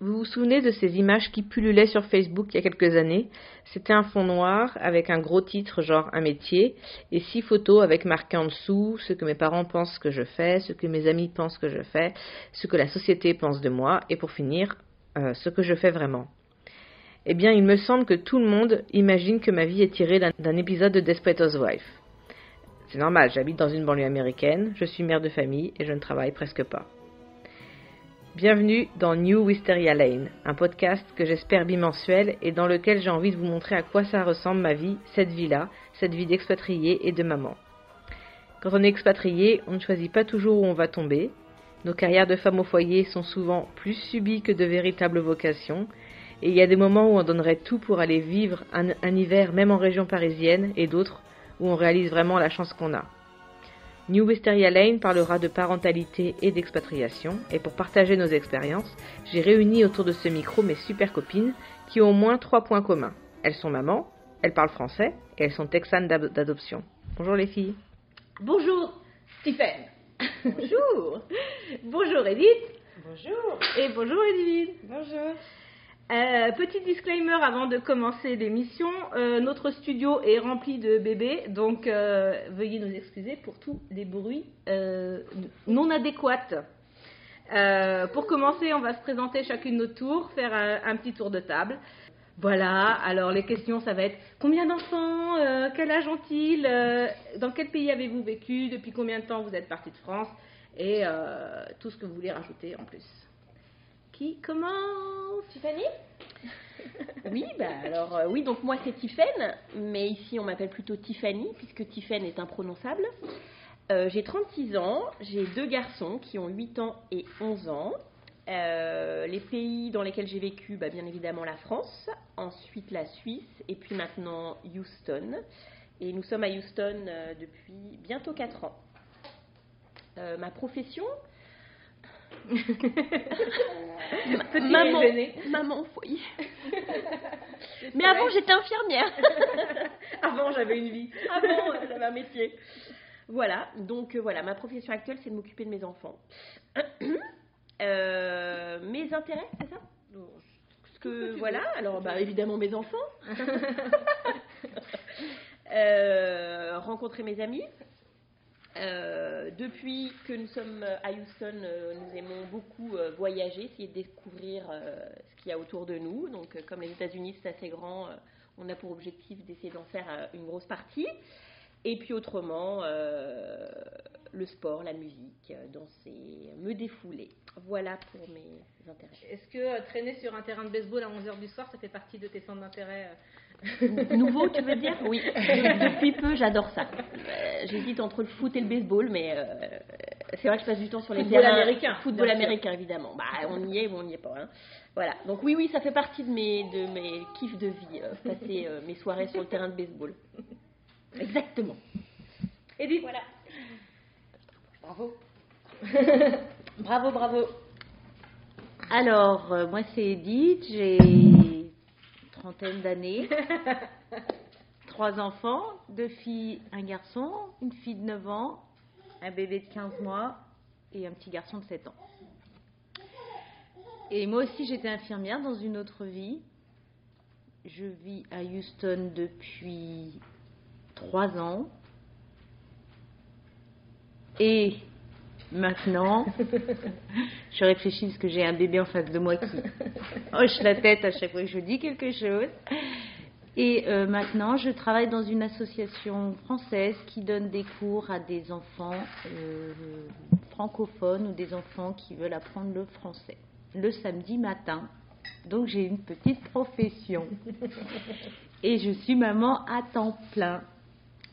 Vous vous souvenez de ces images qui pullulaient sur Facebook il y a quelques années? C'était un fond noir avec un gros titre genre un métier et six photos avec marqué en dessous ce que mes parents pensent que je fais, ce que mes amis pensent que je fais, ce que la société pense de moi et pour finir euh, ce que je fais vraiment. Eh bien, il me semble que tout le monde imagine que ma vie est tirée d'un épisode de Desperate Housewives. C'est normal, j'habite dans une banlieue américaine, je suis mère de famille et je ne travaille presque pas. Bienvenue dans New Wisteria Lane, un podcast que j'espère bimensuel et dans lequel j'ai envie de vous montrer à quoi ça ressemble ma vie, cette vie-là, cette vie d'expatrié et de maman. Quand on est expatrié, on ne choisit pas toujours où on va tomber. Nos carrières de femmes au foyer sont souvent plus subies que de véritables vocations. Et il y a des moments où on donnerait tout pour aller vivre un, un hiver même en région parisienne et d'autres où on réalise vraiment la chance qu'on a. New Wisteria Lane parlera de parentalité et d'expatriation, et pour partager nos expériences, j'ai réuni autour de ce micro mes super copines qui ont au moins trois points communs. Elles sont mamans, elles parlent français et elles sont texanes d'adoption. Bonjour les filles. Bonjour Stephen. Bonjour. bonjour Edith. Bonjour. Et bonjour Edith. Bonjour. Euh, petit disclaimer avant de commencer l'émission, euh, notre studio est rempli de bébés, donc euh, veuillez nous excuser pour tous les bruits non adéquats. pour commencer, on va se présenter chacune notre tour, faire un, petit tour de table. Voilà, alors les questions, ça va être combien d'enfants, quel âge ont-ils, dans quel pays avez-vous vécu, depuis combien de temps vous êtes parti de France, et tout ce que vous voulez rajouter en plus. Qui commence Tiffany Oui, bah alors euh, oui, donc moi c'est Tiffen, mais ici on m'appelle plutôt Tiffany puisque Tiffen est imprononçable. Euh, j'ai 36 ans, j'ai deux garçons qui ont 8 ans et 11 ans. Euh, les pays dans lesquels j'ai vécu, bah, bien évidemment la France, ensuite la Suisse et puis maintenant Houston. Et nous sommes à Houston depuis bientôt 4 ans. ma profession, maman, maman au foyer. Mais avant, j'étais infirmière. avant, j'avais une vie. Avant, j'avais un métier. Voilà, donc euh, voilà, ma profession actuelle, c'est de m'occuper de mes enfants. Euh, mes intérêts, c'est ça? Ce que, voilà, alors bah, évidemment mes enfants. Euh, rencontrer mes amis, euh, depuis que nous sommes à Houston, euh, nous aimons beaucoup euh, voyager, essayer de découvrir ce qu'il y a autour de nous. Donc, comme les États-Unis, c'est assez grand, on a pour objectif d'essayer d'en faire une grosse partie. Et puis autrement, le sport, la musique, danser, me défouler. Voilà pour mes intérêts. Est-ce que traîner sur un terrain de baseball à 11h du soir, ça fait partie de tes centres d'intérêt Nouveau, tu veux dire? Oui. Depuis peu, j'adore ça. Euh, j'hésite entre le foot et le baseball, mais euh, c'est vrai que je passe du temps sur les football américain. Football américain, évidemment. Bah, on y est ou on n'y est pas. Hein. Voilà. Donc oui, oui, ça fait partie de mes, de mes kiffs de vie, euh, passer mes soirées sur le terrain de baseball. Exactement. Edith? Voilà. Bravo. bravo, bravo. Alors, moi c'est Edith, j'ai trentaine d'années, trois enfants, deux filles, un garçon, une fille de 9 ans, un bébé de 15 mois et un petit garçon de 7 ans. Et moi aussi, j'étais infirmière dans une autre vie. Je vis à Houston depuis trois ans. Et Maintenant, je réfléchis parce que j'ai un bébé en face de moi qui hoche la tête à chaque fois que je dis quelque chose. Et euh, maintenant, je travaille dans une association française qui donne des cours à des enfants euh, francophones ou des enfants qui veulent apprendre le français le samedi matin. Donc j'ai une petite profession. Et je suis maman à temps plein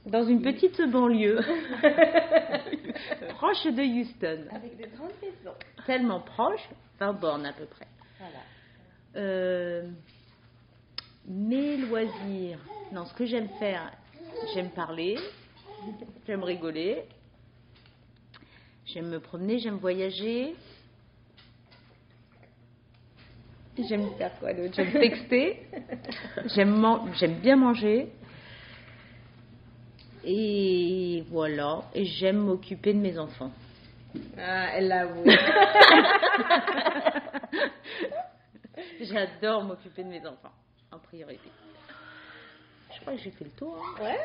dans une petite banlieue proche de Houston. Avec des grandes maisons. Tellement proche, 20 bornes à peu près. Voilà. Euh, mes loisirs, non, ce que j'aime faire, j'aime parler, j'aime rigoler, j'aime me promener, j'aime voyager. J'aime faire quoi d'autre? J'aime texter, j'aime bien manger, et voilà, et j'aime m'occuper de mes enfants. Ah, elle l'avoue. J'adore m'occuper de mes enfants, en priorité. Je crois que j'ai fait le tour. hein. Ouais.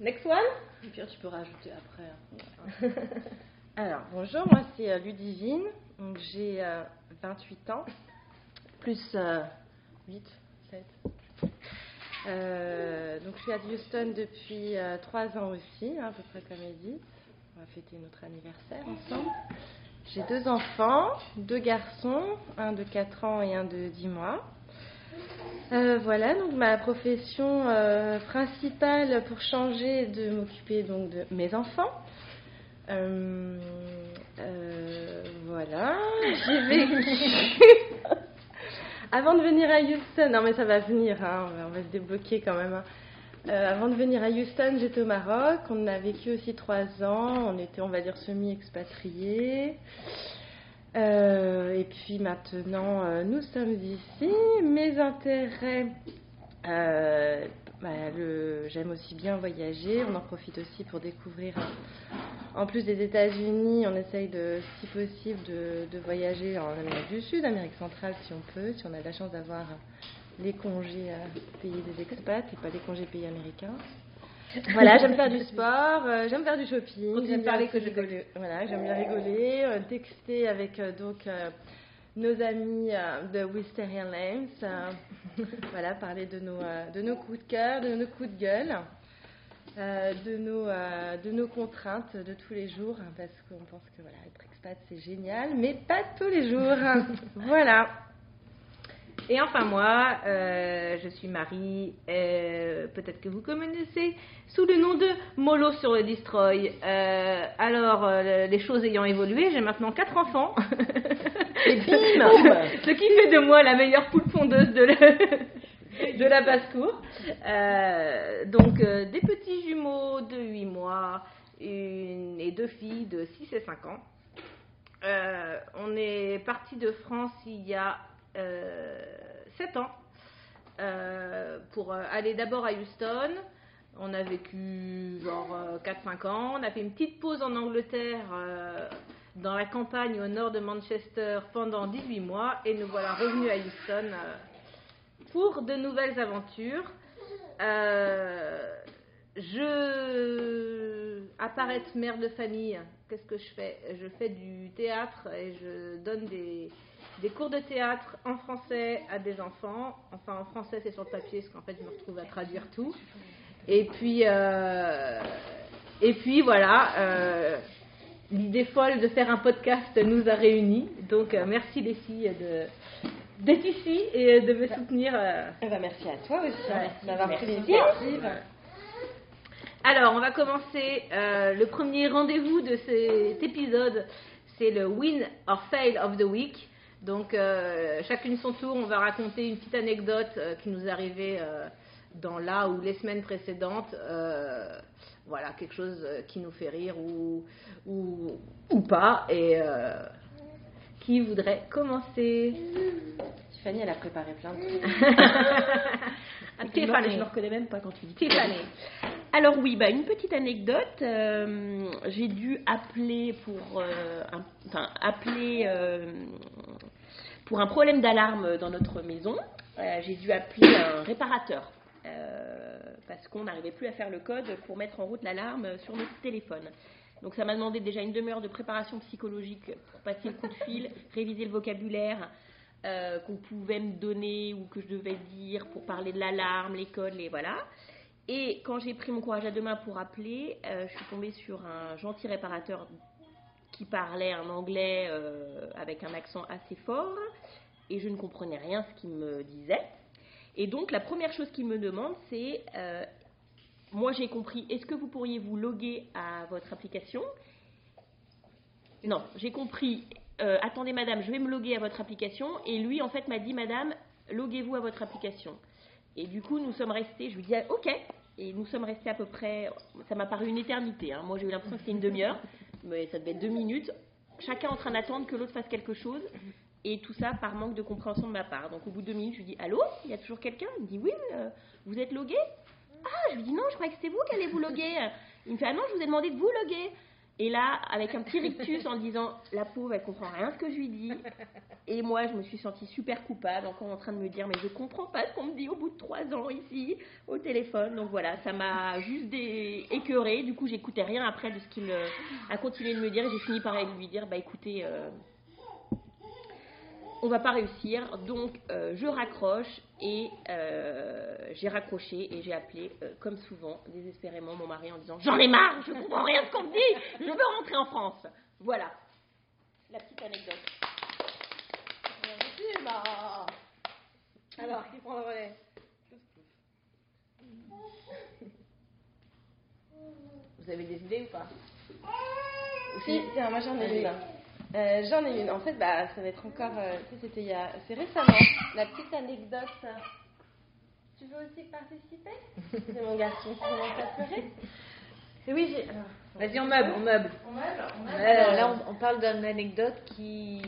Next one. Et puis tu peux rajouter après. Alors, bonjour, moi c'est euh, Ludivine, donc j'ai euh, 28 ans, plus euh, 8, 7. Euh, donc je suis à Houston depuis 3 ans aussi, hein, à peu près comme Edith. On va fêter notre anniversaire ensemble. J'ai deux enfants, deux garçons, un de 4 ans et un de 10 mois. Euh, voilà, donc ma profession euh, principale pour changer de m'occuper donc de mes enfants. Euh, euh, voilà, j'ai vécu. avant de venir à Houston, non mais ça va venir, hein, on, va, se débloquer quand même. hein. Euh, avant de venir à Houston, j'étais au Maroc. On a vécu aussi trois ans. On était, on va dire, semi-expatriés. Euh, et puis maintenant, euh, nous sommes ici. Mes intérêts, bah, j'aime aussi bien voyager. On en profite aussi pour découvrir. euh, En plus des États-Unis, on essaye de, si possible, de, de voyager en Amérique du Sud, Amérique centrale si on peut, si on a la chance d'avoir les congés euh, payés des expats et pas les congés payés américains. Voilà, j'aime faire du sport, euh, j'aime faire du shopping, j'aime bien rigoler. Voilà, j'aime bien rigoler, euh, texter avec euh, donc euh, nos amis euh, de Wisteria euh, voilà, parler de nos, euh, de nos coups de cœur, de nos coups de gueule, euh, de, nos, euh, de nos contraintes de tous les jours, hein, parce qu'on pense que voilà, être expat c'est génial, mais pas tous les jours. voilà. Et enfin moi, euh, je suis Marie, euh, peut-être que vous connaissez, sous le nom de Molo sur le Destroy. Euh, alors, les choses ayant évolué, j'ai maintenant quatre enfants. Et bim Ce qui fait de moi la meilleure poule pondeuse de, la basse-cour. Donc, des petits jumeaux de 8 mois une, et deux filles de 6 et 5 ans. On est parti de France il y a 7 ans euh, pour euh, aller d'abord à Houston. On a vécu genre euh, 4-5 ans. On a fait une petite pause en Angleterre euh, dans la campagne au nord de Manchester pendant 18 mois et nous voilà revenus à Houston euh, pour de nouvelles aventures. Euh, je apparaître mère de famille. Qu'est-ce que je fais? Je fais du théâtre et je donne des, des cours de théâtre en français à des enfants. Enfin, en français, c'est sur le papier, parce qu'en fait, je me retrouve à traduire tout. Et puis, euh, et puis voilà, euh, l'idée folle de faire un podcast nous a réunis. Donc, euh, merci les filles de d'être ici et de me soutenir. euh. Eh ben, merci à toi aussi hein, Ouais, d'avoir pris l'initiative. Alors, on va commencer le premier rendez-vous de cet épisode. C'est le Win or Fail of the Week. Donc, euh, chacune son tour, on va raconter une petite anecdote euh, qui nous est arrivée euh, dans la ou les semaines précédentes. Euh, voilà, quelque chose qui nous fait rire ou, ou, ou pas. Et euh, qui voudrait commencer Tiffany, elle a préparé plein de trucs. Tiffany. je ne me reconnais même pas quand tu dis Tiffany. Alors oui, bah, une petite anecdote. euh, j'ai dû appeler pour euh, un, enfin, appeler euh, pour un problème d'alarme dans notre maison. Euh, j'ai dû appeler un réparateur euh, parce qu'on n'arrivait plus à faire le code pour mettre en route l'alarme sur notre téléphone. Donc ça m'a demandé déjà une demi-heure de préparation psychologique pour passer le coup de fil, réviser le vocabulaire euh, qu'on pouvait me donner ou que je devais dire pour parler de l'alarme, les codes, les voilà. Et quand j'ai pris mon courage à deux mains pour appeler, je suis tombée sur un gentil réparateur qui parlait un anglais euh, avec un accent assez fort et je ne comprenais rien ce qu'il me disait. Et donc la première chose qu'il me demande, c'est, euh, moi j'ai compris, est-ce que vous pourriez vous loguer à votre application? Non, j'ai compris, euh, attendez madame, je vais me loguer à votre application. Et lui en fait m'a dit, madame, loguez-vous à votre application. Et du coup, nous sommes restés, je lui dis, ah, ok. Et nous sommes restés à peu près, ça m'a paru une éternité. hein. Moi, j'ai eu l'impression que c'était une demi-heure, ça devait être deux minutes. Chacun en train d'attendre que l'autre fasse quelque chose. Et tout ça par manque de compréhension de ma part. Donc, au bout de deux minutes, je lui dis, allô? Il y a toujours quelqu'un? Il me dit, oui, euh, vous êtes logué? Ah, je lui dis, non, je croyais que c'était vous qui allez vous loguer. Il me fait, ah non, je vous ai demandé de vous loguer. Et là, avec un petit rictus en disant la pauvre, elle comprend rien ce que je lui dis. Et moi, je me suis sentie super coupable, encore en train de me dire mais je comprends pas ce qu'on me dit au bout de trois ans ici au téléphone. Donc voilà, ça m'a juste des... écœurée. Du coup, j'écoutais rien après de ce qu'il a continué de me dire. J'ai fini par lui dire bah écoutez. Euh, on va pas réussir, donc euh, je raccroche et euh, j'ai raccroché et j'ai appelé, euh, comme souvent, désespérément mon mari en disant J'en ai marre, je comprends rien de ce qu'on me dit, je veux rentrer en France. Voilà, la petite anecdote. Alors, qui prend le relais Vous avez des idées ou pas? Si, tiens, moi j'en ai une. Euh, j'en ai une. En fait, bah, ça va être encore. Euh, c'était il y a. C'est récemment. La petite anecdote. Tu veux aussi participer? C'est mon garçon qui commence à pleurer. Et oui, j'ai. Vas-y, on meuble, on meuble. On meuble, on meuble. Alors là, on, on parle d'une anecdote qui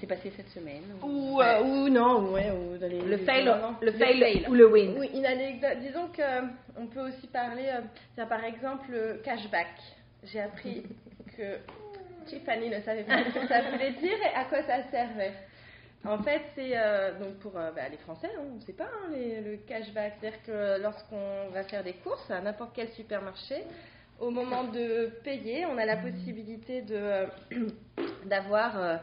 s'est passée cette semaine. Ou, euh, ou non, ouais, ou dans les- Le les- fail, le fail ou le win. Oui, une anecdote. Disons que euh, on peut aussi parler, euh, tiens, par exemple, le cashback. J'ai appris que Tiffany ne savait pas ce que ça voulait dire et à quoi ça servait. En fait, c'est euh, donc pour euh, bah, les Français, hein, on ne sait pas hein, les- le cashback. C'est-à-dire que lorsqu'on va faire des courses à n'importe quel supermarché, au moment de payer, on a la possibilité de euh, d'avoir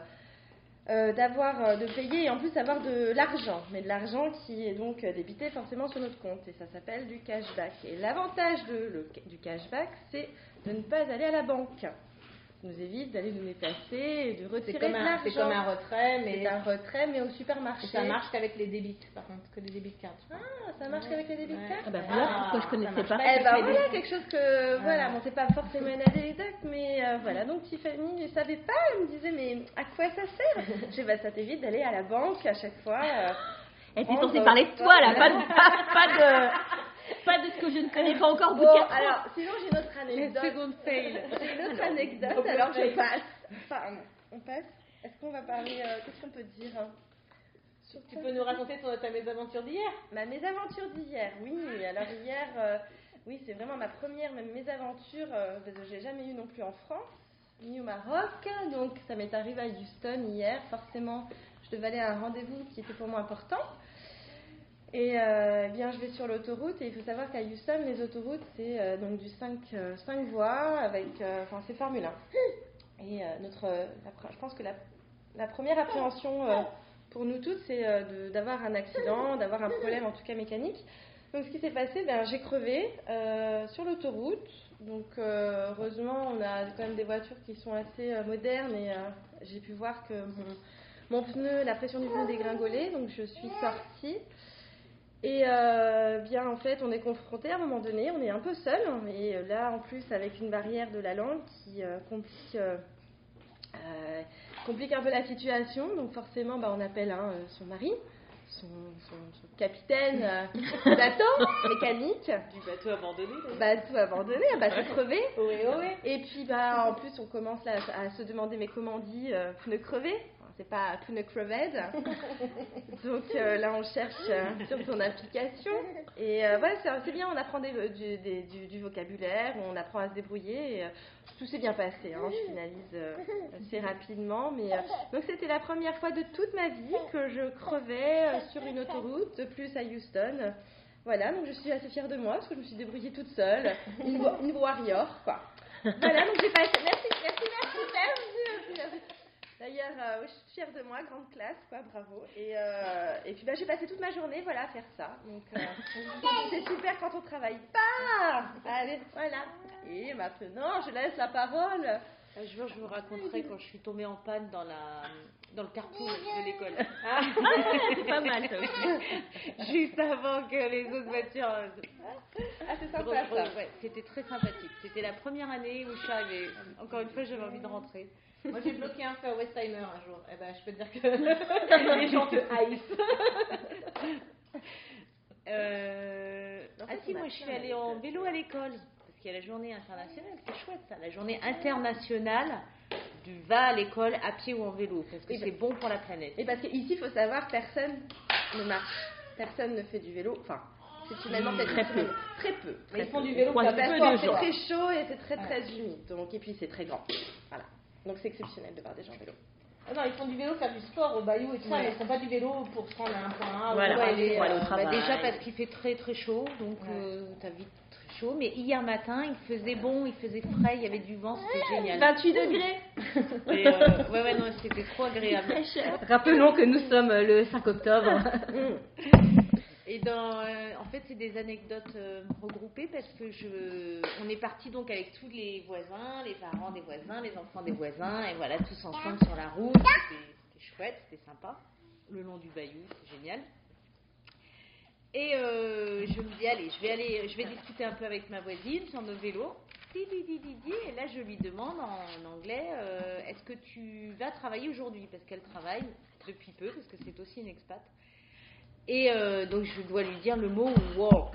de payer et en plus d'avoir de l'argent, mais de l'argent qui est donc débité forcément sur notre compte et ça s'appelle du cashback. Et l'avantage du cashback, c'est de ne pas aller à la banque. Ça nous évite d'aller nous déplacer et de retirer C'est comme, de un- l'argent. c'est comme un retrait, mais C'est un retrait, mais au supermarché. ça marche qu'avec les débits, par contre, que les débits de carte. Ah, ça marche qu'avec les débits de Ouais. carte Ah bah voilà Ah, pourquoi je ça connaissais pas. pas. Eh les voilà, débits. quelque chose que, voilà, bon, c'est pas forcément une anecdote, mais euh, voilà. Donc Tiffany ne savait pas, elle me disait, mais à quoi ça sert? Je dis, bah ça t'évite d'aller à la banque à chaque fois. euh, Elle était censée parler de toi là, pas de, pas, pas de, pas de ce que je ne connais pas encore Bon, alors, sinon j'ai une autre anecdote. fail. J'ai une autre anecdote, alors je passe. Enfin, on passe. Est-ce qu'on va parler, euh, qu'est-ce qu'on peut dire hein, sur Tu ça peux nous raconter ton, ta mésaventure d'hier Ma mésaventure d'hier, oui. Alors hier, euh, oui, c'est vraiment ma première même mésaventure euh, parce que j'ai jamais eu non plus en France ni au Maroc. Donc ça m'est arrivé à Houston hier. Forcément, je devais aller à un rendez-vous qui était pour moi important. Et euh, eh bien, je vais sur l'autoroute et il faut savoir qu'à Houston, les autoroutes, c'est euh, donc du 5, euh, 5 voies avec, euh, enfin, c'est Formule 1. Et euh, notre, la je pense que la, la première appréhension pour nous toutes, c'est d'avoir un accident, d'avoir un problème en tout cas mécanique. Donc ce qui s'est passé, ben, j'ai crevé sur l'autoroute. Donc heureusement, on a quand même des voitures qui sont assez modernes et j'ai pu voir que mon, mon pneu, la pression du pneu dégringolait, donc je suis sortie. Et euh, bien en fait, on est confronté à un moment donné, on est un peu seul, et euh, là en plus avec une barrière de la langue qui euh, complique, euh, euh, complique un peu la situation. Donc forcément, bah, on appelle hein, son mari, son, son- son capitaine euh, du bateau mécanique, Du bateau abandonné. bateau abandonné, un bateau crevé. Oui, oui. Et puis bah en plus on commence à se demander mais comment on dit euh, crevé Enfin, C'est pas pneu crevette. Donc euh, là on cherche euh, sur son application. Et euh, voilà c'est bien, on apprend des- du, des- du- du vocabulaire, on apprend à se débrouiller. Et, euh, tout s'est bien passé, hein, je finalise euh, assez rapidement. Mais, donc c'était la première fois de toute ma vie que je crevais sur une autoroute, plus à Houston. Voilà, donc je suis assez fière de moi parce que je me suis débrouillée toute seule, une, une warrior quoi. Voilà, donc j'ai passé. Merci, merci. D'ailleurs, euh, je suis fière de moi, grande classe, quoi, bravo. Et, euh, et puis bah, j'ai passé toute ma journée, voilà, à faire ça. Donc euh, c'est super quand on travaille pas. Allez, voilà. Et maintenant, je laisse la parole. Un jour, je vous raconterai quand je suis tombée en panne dans, la, dans le carpool de l'école. Ah, c'est pas mal ça aussi. Juste avant que les autres voitures. Ah, c'est sympa ouais, C'était très sympathique. C'était la première année où je suis arrivée. Encore une fois, j'avais envie de rentrer. Moi, j'ai bloqué un feu à Westheimer un jour. Eh ben, je peux te dire que les gens te haïssent. Euh, En Ah si, moi je suis allée en vélo à l'école. Parce qu'il y a la journée internationale, c'est chouette ça. La journée internationale du va à l'école à pied ou en vélo. Parce que c'est bon pour la planète. Et parce qu'ici, il faut savoir, personne ne marche. Personne ne fait du vélo. Enfin, exceptionnellement peut-être Très peu. Très peu. Mais ils font du vélo Parce que c'est très chaud et c'est très très humide. Donc, et puis c'est très grand. Voilà. Donc c'est exceptionnel de voir des gens en vélo. Ah non, ils font du vélo, faire du sport au bayou et tout ça, Ouais. mais ils font pas du vélo pour se rendre à un point A. ou Voilà. aller, pour aller au euh, travail. Bah, déjà parce qu'il fait très très chaud, donc Ouais. euh, t'as vite très chaud. Mais hier matin, il faisait bon, il faisait frais, il y avait du vent, c'était génial. 28 degrés. Et, euh, ouais, ouais, non, c'était trop agréable. Rappelons que nous sommes le 5 octobre. Et dans, euh, en fait, c'est des anecdotes euh, regroupées parce que je, on est parti donc avec tous les voisins, les parents des voisins, les enfants des voisins, et voilà, tous ensemble sur la route. C'était chouette, c'était sympa. Le long du bayou, c'est génial. Et euh, je me dis, allez, je vais aller, je vais discuter un peu avec ma voisine sur nos vélos. Et là, je lui demande en anglais, est-ce que tu vas travailler aujourd'hui? Parce qu'elle travaille depuis peu, parce que c'est aussi une expat. Et euh, donc, je dois lui dire le mot work.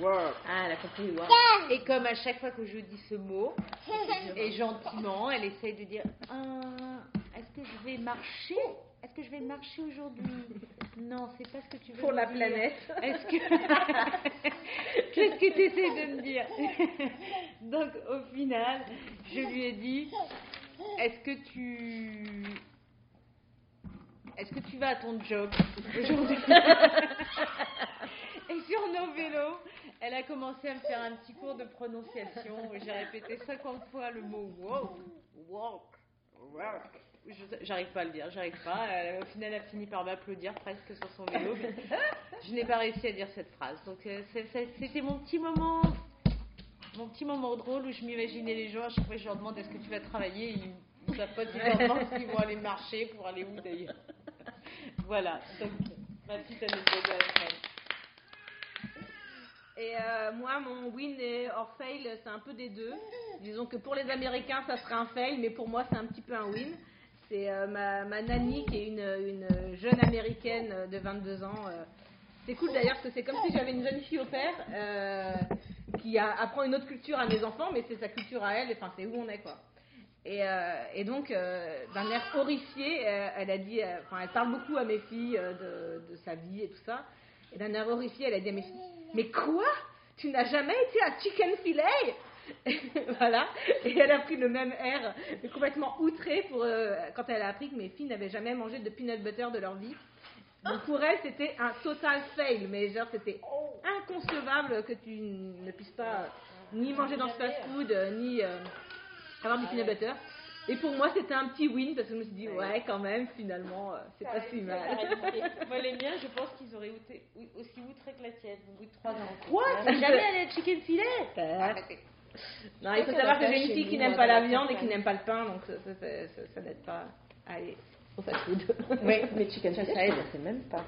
Work. Ah, elle a compris, wow. Et comme à chaque fois que je dis ce mot, et gentiment, elle essaye de dire Ah, Est-ce que je vais marcher? Est-ce que je vais marcher aujourd'hui? Non, c'est pas ce que tu veux Pour me la dire. planète. Est-ce que. Qu'est-ce que tu essaies de me dire? Donc, au final, je lui ai dit Est-ce que tu. Est-ce que tu vas à ton job aujourd'hui Et sur nos vélos, elle a commencé à me faire un petit cours de prononciation. où J'ai répété 50 fois le mot walk, walk, walk. J'arrive pas à le dire, j'arrive pas. Au final, elle a fini par m'applaudir presque sur son vélo. je n'ai pas réussi à dire cette phrase. Donc, euh, c'était mon petit moment, mon petit moment drôle où je m'imaginais les gens. À chaque fois, je leur demande est-ce que tu vas travailler? Ils ne savent pas pensent, s'ils vont aller marcher pour aller où d'ailleurs? Voilà. Donc, ma petite anecdote. Et euh, moi, mon win et or fail, c'est un peu des deux. Disons que pour les Américains, ça serait un fail, mais pour moi, c'est un petit peu un win. C'est euh, ma, ma nanny qui est une, une jeune américaine de 22 ans. euh. C'est cool d'ailleurs parce que c'est comme si j'avais une jeune fille au père qui apprend une autre culture à mes enfants, mais c'est sa culture à elle, enfin c'est où on est quoi. Et, euh, et donc, euh, d'un air horrifié, euh, elle a dit, enfin, elle parle beaucoup à mes filles de, sa vie et tout ça. Et d'un air horrifié, elle a dit à mes filles, mais quoi? Tu n'as jamais été à Chicken Filet? Voilà. Et elle a pris le même air, complètement outré pour quand elle a appris que mes filles n'avaient jamais mangé de peanut butter de leur vie. Donc pour elle, c'était un total fail, mais genre c'était inconcevable que tu ne puisses pas ni manger dans ce fast-food, ni avoir du peanut butter. Et pour moi, c'était un petit win parce que je me suis dit, ouais, quand même, finalement, euh, c'est pas si mal. Moi, les miens, je pense qu'ils auraient outé- aussi outré que la tienne, au bout de trois ans. Quoi? Jamais allé à Chicken Filet Non, il faut savoir que j'ai une fille qui n'aime pas la viande et qui n'aime pas le pain, donc ça, ça, ça, ça- ça n'aide pas à aller au fast-food. Oui, mais chicken filet, ça aide, c'est même pas.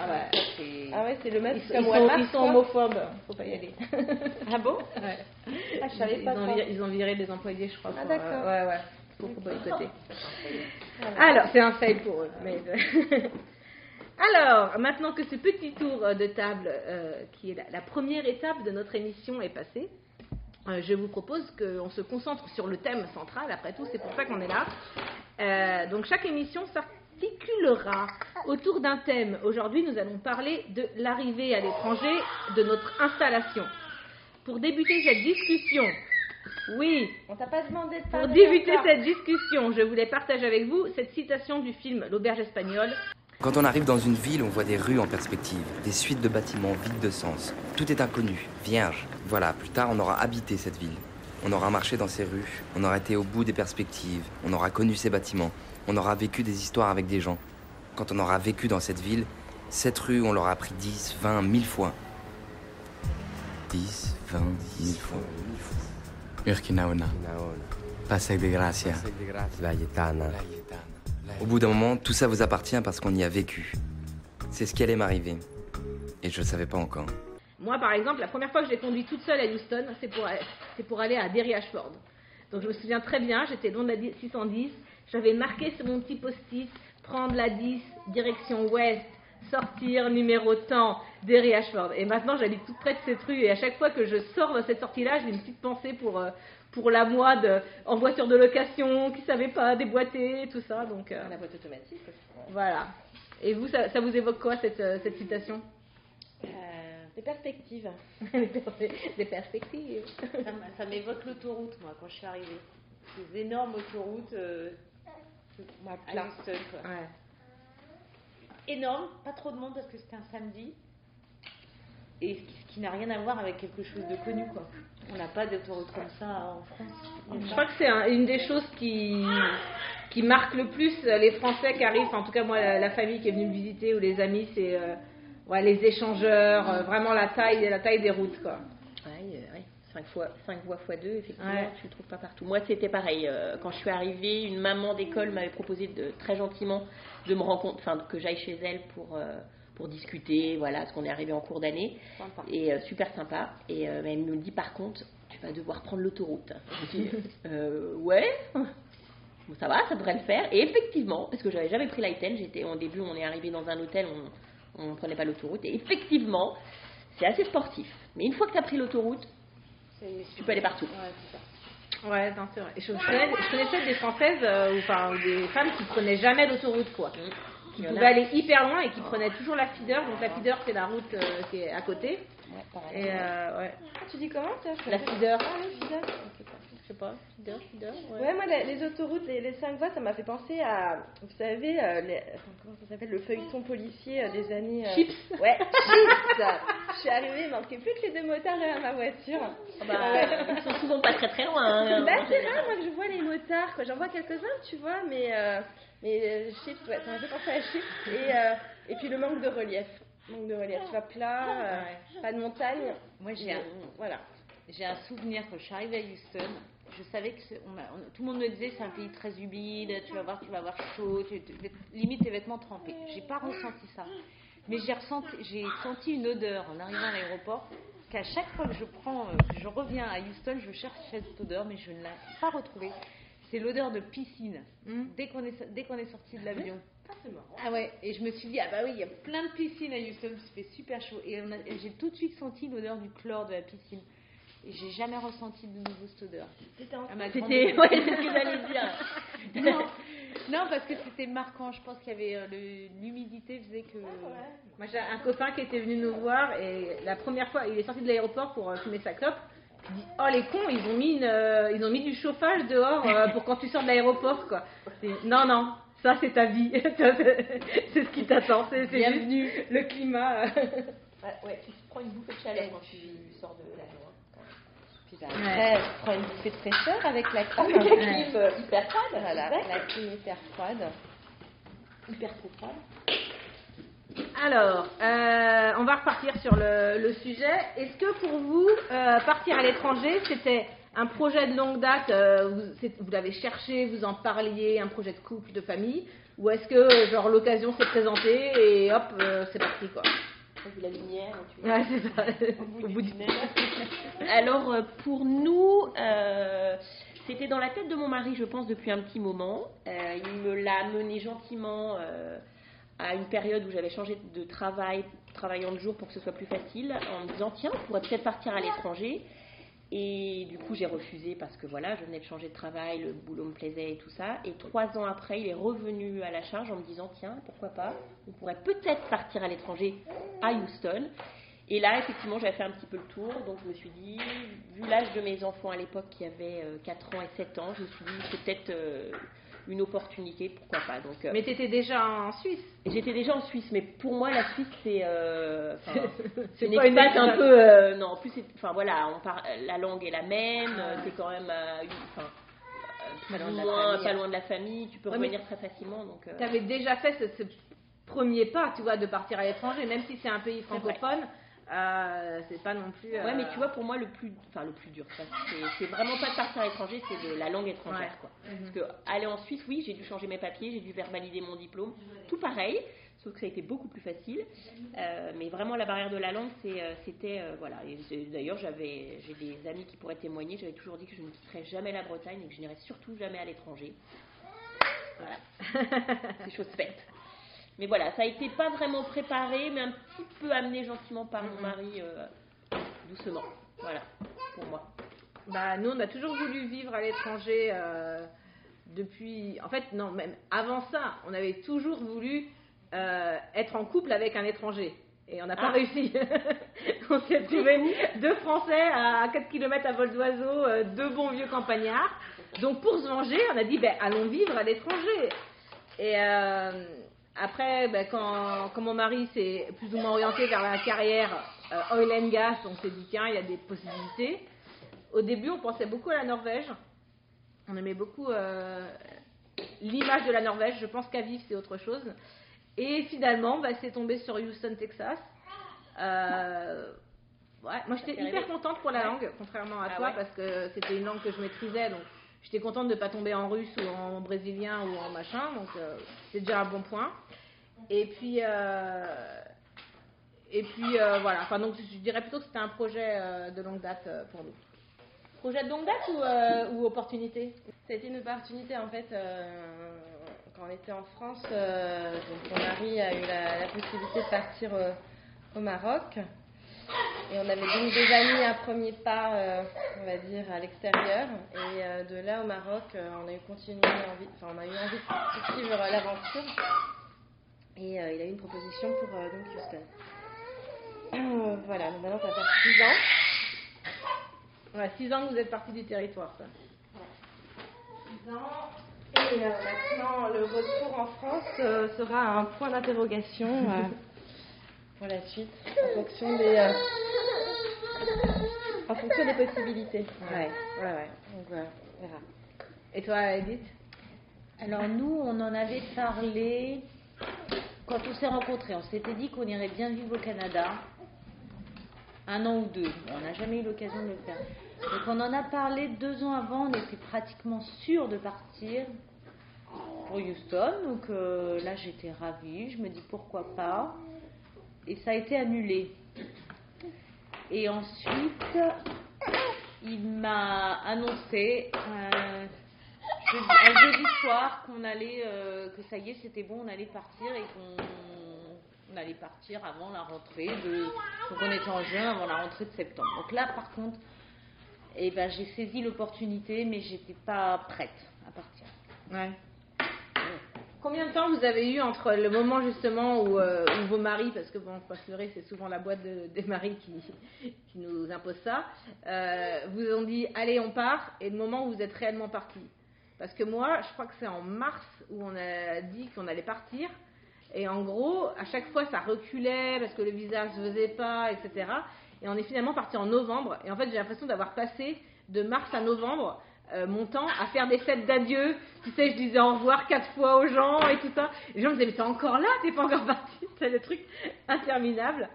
Ah ouais, C'est- Ah ouais, c'est le même Ils, comme ils sont, ils sont homophobes, faut pas y aller. Ah bon Ouais. Ah, je savais ils, pas ont ça. viré, ils ont viré des employés, je crois. Ah, d'accord. euh, ouais, ouais, pour, pour boycotter. Alors, c'est un fail pour eux. Mais... Alors, maintenant que ce petit tour de table, euh, qui est la, la première étape de notre émission, est passé, euh, je vous propose qu'on se concentre sur le thème central. Après tout, c'est pour ça qu'on est là. Euh, donc, chaque émission s'articulera autour d'un thème. Aujourd'hui, nous allons parler de l'arrivée à l'étranger de notre installation. Pour débuter cette discussion, oui, On t'a pas demandé de pour débuter cette discussion, je voulais partager avec vous cette citation du film L'auberge espagnole. Quand on arrive dans une ville, on voit des rues en perspective, des suites de bâtiments vides de sens. Tout est inconnu, vierge. Voilà, plus tard, on aura habité cette ville. On aura marché dans ces rues, on aura été au bout des perspectives, on aura connu ces bâtiments, on aura vécu des histoires avec des gens. Quand on aura vécu dans cette ville, cette rue, on l'aura appris 10, 20, 1000 fois. 10, 20, 1000 fois. Urquinaona, Pasec de Gracia, Au bout d'un moment, tout ça vous appartient parce qu'on y a vécu. C'est ce qui allait m'arriver. Et je ne savais pas encore. Moi, par exemple, la première fois que j'ai conduit toute seule à Houston, c'est pour, c'est pour aller à Derry Ashford. Donc je me souviens très bien, j'étais long de la 10 610, j'avais marqué sur mon petit post-it, prendre la 10, direction ouest, sortir numéro temps, Derry Ashford. Et maintenant, j'habite toute près de cette rue, et à chaque fois que je sors de cette sortie-là, j'ai une petite pensée pour, euh, pour la moi de, en voiture de location, qui savait pas déboîter, tout ça. Donc euh, La boîte automatique aussi. voilà. Et vous, ça, ça vous évoque quoi cette, euh, cette citation? Euh, Des perspectives. Des perspectives. Ça m'évoque l'autoroute, moi, quand je suis arrivée. Ces énormes autoroutes à plat. Houston, quoi. Ouais. Énorme, pas trop de monde parce que c'était un samedi. Et ce qui, n'a rien à voir avec quelque chose de connu, quoi. On n'a pas d'autoroute comme ça en France. Je crois que c'est un- une des choses qui, qui marque le plus les Français qui arrivent, enfin, en tout cas moi la, la famille qui est venue me visiter ou les amis, c'est euh, ouais, les échangeurs, euh, vraiment la taille, la taille des routes quoi. Ouais, euh, ouais. 5 fois 5 voix fois 2, effectivement, Ouais. tu ne trouves pas partout. Moi, c'était pareil. euh, quand je suis arrivée, une maman d'école m'avait proposé de, très gentiment de me rencontrer, enfin, que j'aille chez elle pour, euh, pour discuter, voilà, parce qu'on est arrivé en cours d'année. Et euh, super sympa. Et euh, elle me dit, par contre, tu vas devoir prendre l'autoroute. Je dis, ouais. Bon, ça va, ça devrait le faire. Et effectivement, parce que j'avais jamais pris l'Itel, j'étais au début, on est arrivé dans un hôtel, on ne prenait pas l'autoroute. Et effectivement, c'est assez sportif. Mais une fois que tu as pris l'autoroute, tu peux aller partout. Ouais, c'est ça. Ouais, non, c'est vrai. Et je, connais- je connaissais des Françaises, euh, ou, enfin, des femmes qui prenaient jamais l'autoroute quoi. Qui en a. pouvaient aller hyper loin et qui prenaient toujours la feeder. Donc la feeder c'est la route euh, qui est à côté. Ouais, pareil. Et euh, ouais. Tu dis comment ça La feeder. Ah oui, feeder. Je sais pas. Ouais. Ouais, moi, les, les autoroutes, les, les cinq voies, ça m'a fait penser à, vous savez, euh, les- comment ça s'appelle, le feuilleton policier euh, des années. euh, Chips. Ouais, chips. Je suis arrivée, il manquait plus que les deux motards derrière ma voiture. Ah bah, ils sont souvent pas très très loin. hein, Bah, c'est rare, moi, que je vois les motards, quoi. J'en vois quelques-uns, tu vois, mais, euh, mais euh, chips, ouais, ça m'a fait penser à chips. Et, euh, et puis le manque de relief. Manque de relief, tu vois, plat, euh, pas de montagne. Moi, j'ai un, Voilà. J'ai un souvenir quand je suis arrivée à Houston, je savais que c'est- on m'a- on- tout le monde me disait c'est un pays très humide, tu vas voir, tu vas avoir chaud, tu, tu- limite tes vêtements trempés. J'ai pas ressenti ça, mais j'ai ressenti, j'ai senti une odeur en arrivant à l'aéroport qu'à chaque fois que je prends, euh, que je reviens à Houston, je cherche cette odeur, mais je ne l'ai pas retrouvée. C'est l'odeur de piscine. Dès qu'on est dès qu'on est sorti de l'avion. Ah ouais, et je me suis dit, ah bah oui, il y a plein de piscines à Houston, ça fait super chaud. Et j'ai tout de suite senti l'odeur du chlore de la piscine. Et j'ai jamais ressenti de nouveau cette odeur. C'était en grande C'était ouais, c'est ce que j'allais dire. non, non, parce que c'était marquant. Je pense qu'il y avait euh, l'humidité faisait que. Moi j'ai un copain qui était venu nous voir et la première fois il est sorti de l'aéroport pour euh, fumer sa clope. Il dit oh les cons ils ont mis une, euh, ils ont mis du chauffage dehors pour quand tu sors de l'aéroport quoi. Non non ça c'est ta vie c'est ce qui t'attend c'est Bienvenue. juste le climat. Ouais, ouais, tu prends une bouffée de chaleur quand tu sors de l'avion. Après, je prends une bouffée de fraîcheur avec la clim. Avec la clim euh, hyper froide, Voilà, la clim hyper froide. hyper trop froide. Alors, euh, on va repartir sur le, le sujet. Est-ce que pour vous, euh, partir à l'étranger, c'était un projet de longue date euh, Vous, vous l'avez cherché, vous en parliez, un projet de couple, de famille Ou est-ce que, genre, l'occasion s'est présentée et hop, euh, c'est parti, quoi? T'as vu la lumière tu Ouais, c'est ça. Au bout du Alors euh, pour nous, euh, c'était dans la tête de mon mari, je pense, depuis un petit moment. Euh, il me l'a amené gentiment euh, à une période où j'avais changé de travail, travaillant de jour pour que ce soit plus facile, en me disant tiens, on pourrait peut-être partir à l'étranger. Et du coup, j'ai refusé parce que voilà, je venais de changer de travail, le boulot me plaisait et tout ça. Et trois ans après, il est revenu à la charge en me disant tiens, pourquoi pas, on pourrait peut-être partir à l'étranger à Houston. Et là, effectivement, j'avais fait un petit peu le tour, donc je me suis dit, vu l'âge de mes enfants à l'époque qui avaient euh, 4 ans et 7 ans, je me suis dit, peut-être euh, une opportunité, pourquoi pas. Donc, euh, Mais t'étais déjà en Suisse. J'étais déjà en Suisse, mais pour moi, la Suisse, c'est euh, C'est une pas une un peu. euh, non, en plus, enfin voilà, on par- la langue est la même, euh, c'est quand même euh, enfin, plus loin pas loin de la famille, tu peux Ouais, revenir très facilement. Donc, euh, T'avais déjà fait ce, ce premier pas, tu vois, de partir à l'étranger, même si c'est un pays francophone. Euh, c'est pas non plus. Ouais, euh, mais tu vois, pour moi, le plus, enfin le plus dur, c'est- vraiment pas de partir à l'étranger, c'est de la langue étrangère, Ouais. quoi. Parce que aller en Suisse, oui, j'ai dû changer mes papiers, j'ai dû faire valider mon diplôme, tout pareil, sauf que ça a été beaucoup plus facile. Euh, mais vraiment, la barrière de la langue, euh, c'était, euh, voilà. Et d'ailleurs, j'avais, j'ai des amis qui pourraient témoigner. J'avais toujours dit que je ne quitterais jamais la Bretagne et que je n'irais surtout jamais à l'étranger. Voilà, c'est chose faite. Mais voilà, ça a été pas vraiment préparé, mais un petit peu amené gentiment par mon mari, euh, doucement. Voilà, pour moi. Bah, nous, on a toujours voulu vivre à l'étranger euh, depuis. En fait, non, même avant ça, on avait toujours voulu euh, être en couple avec un étranger. Et on n'a pas réussi. on s'est trouvé deux Français à 4 km à vol d'oiseau, euh, deux bons vieux campagnards. Donc pour se venger, on a dit ben, allons vivre à l'étranger. Et euh, après, ben, quand, quand mon mari s'est plus ou moins orienté vers la carrière euh, oil and gas, on s'est dit tiens, il y a des possibilités. Au début, on pensait beaucoup à la Norvège. On aimait beaucoup euh, l'image de la Norvège. Je pense qu'à vivre, c'est autre chose. Et finalement, bah, c'est tombé sur Houston, Texas. Euh, ouais, moi, j'étais hyper contente pour la langue, contrairement à Ah toi, ouais. parce que c'était une langue que je maîtrisais. Donc, j'étais contente de ne pas tomber en russe ou en brésilien ou en machin. Donc, euh, c'est déjà un bon point. Et puis, euh, et puis euh, voilà. Enfin, donc, je dirais plutôt que c'était un projet euh, de longue date euh, pour nous. Projet de longue date ou, euh, ou opportunité? Ça a été une opportunité en fait. euh, quand on était en France, euh, donc mon mari a eu la, la possibilité de partir euh, au Maroc. Et on avait donc déjà mis un premier pas, euh, on va dire, à l'extérieur. Et euh, de là au Maroc, euh, on a eu continué envie, enfin, on a eu envie de poursuivre l'aventure. Et il a eu une proposition pour donc Houston. Voilà, donc maintenant ça fait 6 ans. Ouais, 6 ans que vous êtes parti du territoire, ça. 6 ans. Et maintenant, le retour en France sera un point d'interrogation pour la suite, en fonction des, euh, en fonction des possibilités. Ouais, ouais, ouais. Donc voilà, on verra. Et toi, Edith? Alors nous, on en avait parlé quand on s'est rencontrés. On s'était dit qu'on irait bien vivre au Canada. Un an ou deux. On n'a jamais eu l'occasion de le faire. Donc on en a parlé deux ans avant. On était pratiquement sûr de partir pour Houston. Donc euh, là, j'étais ravie. Je me dis pourquoi pas. Et ça a été annulé. Et ensuite, il m'a annoncé euh, un jeudi soir qu'on allait, euh, que ça y est, c'était bon, on allait partir et qu'on on allait partir avant la rentrée de. Donc on était en juin avant la rentrée de septembre. Donc là, par contre, eh ben, j'ai saisi l'opportunité, mais j'étais pas prête à partir. Ouais. Combien de temps vous avez eu entre le moment justement où, euh, vos maris, parce que bon, faut se c'est souvent la boîte de- des maris qui, qui nous impose ça, euh, vous ont dit allez on part, et le moment où vous êtes réellement parti Parce que moi, je crois que c'est en mars où on a dit qu'on allait partir, et en gros, à chaque fois ça reculait parce que le visa ne se faisait pas, etc. Et on est finalement parti en novembre, et en fait j'ai l'impression d'avoir passé de mars à novembre euh, mon temps à faire des fêtes d'adieu. Tu sais, je disais au revoir quatre fois aux gens et tout ça. Et les gens me disaient, mais t'es encore là, t'es pas encore parti. C'est le truc interminable.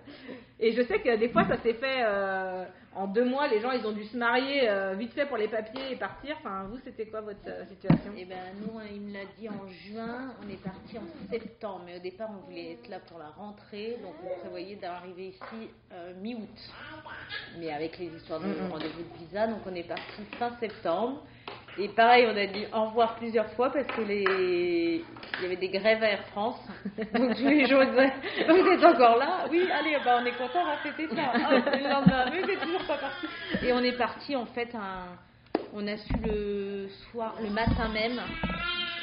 Et je sais que des fois, ça s'est fait euh, en deux mois. Les gens, ils ont dû se marier euh, vite fait pour les papiers et partir. Enfin, vous, c'était quoi votre euh, situation? Eh ben nous, il me l'a dit en juin, on est parti en septembre, mais au départ on voulait être là pour la rentrée, donc on prévoyait d'arriver ici mi-août. Mais avec les histoires de Mhm. rendez-vous de visa, donc on est parti fin septembre. Et pareil, on a dit au revoir plusieurs fois parce que les... il y avait des grèves à Air France. Donc tous les jours, vous êtes encore là? Oui, allez, bah, on est content, on va fêter ça. Ah, c'est le lendemain, mais c'est toujours pas parti. Et on est parti en fait un, on a su le soir, le matin même,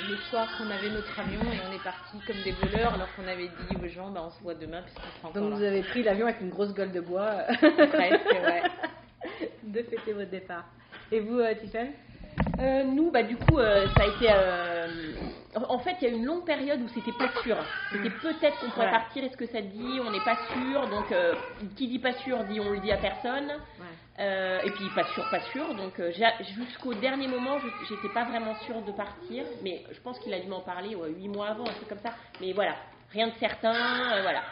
le soir qu'on avait notre avion et on est parti comme des voleurs alors qu'on avait dit aux gens bah, on se voit demain puisqu'on sera encore Donc vous avez pris l'avion avec une grosse gueule de bois Presque, ouais. de fêter votre départ. Et vous, euh, Tiffany? Euh, nous, bah, du coup, euh, ça a été. euh, en fait, il y a eu une longue période où c'était pas sûr. C'était peut-être qu'on pourrait Ouais. partir, est-ce que ça te dit? On n'est pas sûr. Donc, euh, qui dit pas sûr dit on le dit à personne. Euh, et puis, pas sûr, pas sûr. Donc, euh, jusqu'au dernier moment, j'étais pas vraiment sûre de partir. Mais je pense qu'il a dû m'en parler ouais, huit mois avant, un truc comme ça. Mais voilà, rien de certain. euh, voilà.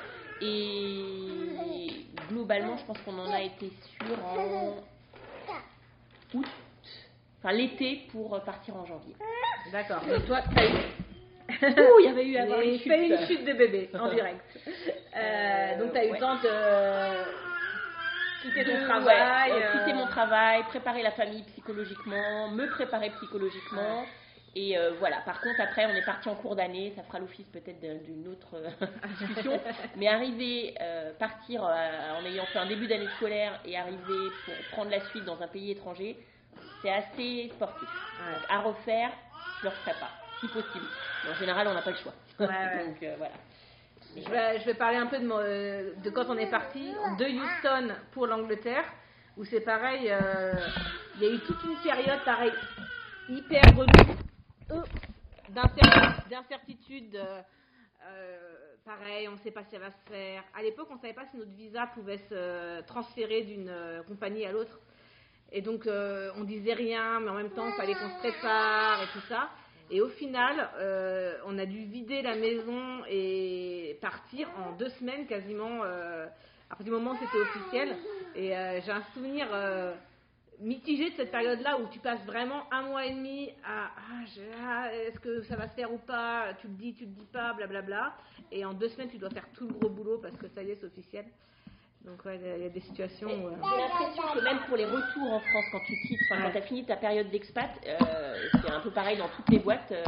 Et globalement, je pense qu'on en a été sûr en août. Enfin, l'été pour partir en janvier. D'accord. Donc toi, t'as eu Ouh, il y avait eu avoir une chute. une chute de bébé en direct. Euh, donc tu as eu ouais. le temps de quitter ton travail. ouais, euh, euh, quitter mon travail, préparer la famille psychologiquement, me préparer psychologiquement. Et euh, voilà, par contre, après, on est parti en cours d'année, ça fera l'office peut-être d'un- d'une autre euh, discussion. Mais arriver, euh, partir euh, en ayant fait un début d'année scolaire et arriver pour prendre la suite dans un pays étranger, c'est assez sportif. Ouais. Donc, à refaire, je ne le referai pas, si possible. Mais en général, on n'a pas le choix. Ouais. Donc euh, voilà. Je vais, je vais parler un peu de, mon- euh, de quand on est parti de Houston pour l'Angleterre, où c'est pareil, euh, il y a eu toute une période pareil, hyper relou, d'incertitude. euh, pareil, on ne sait pas si ça va se faire. À l'époque, on ne savait pas si notre visa pouvait se transférer d'une compagnie à l'autre. Et donc, euh, on disait rien, mais en même temps, il fallait qu'on se prépare et tout ça. Et au final, euh, on a dû vider la maison et partir en deux semaines quasiment, euh, à partir du moment où c'était officiel. Et euh, j'ai un souvenir mitigé de cette période-là où tu passes vraiment un mois et demi à ah, ah, est-ce que ça va se faire ou pas, tu le dis, tu le dis pas, blablabla. Et en deux semaines, tu dois faire tout le gros boulot parce que ça y est, c'est officiel. Donc il y a- il y a des situations où... euh, J'ai l'impression que même pour les retours en France, quand tu quittes, Ouais. quand tu as fini ta période d'expat, euh, c'est un peu pareil dans toutes les boîtes. euh,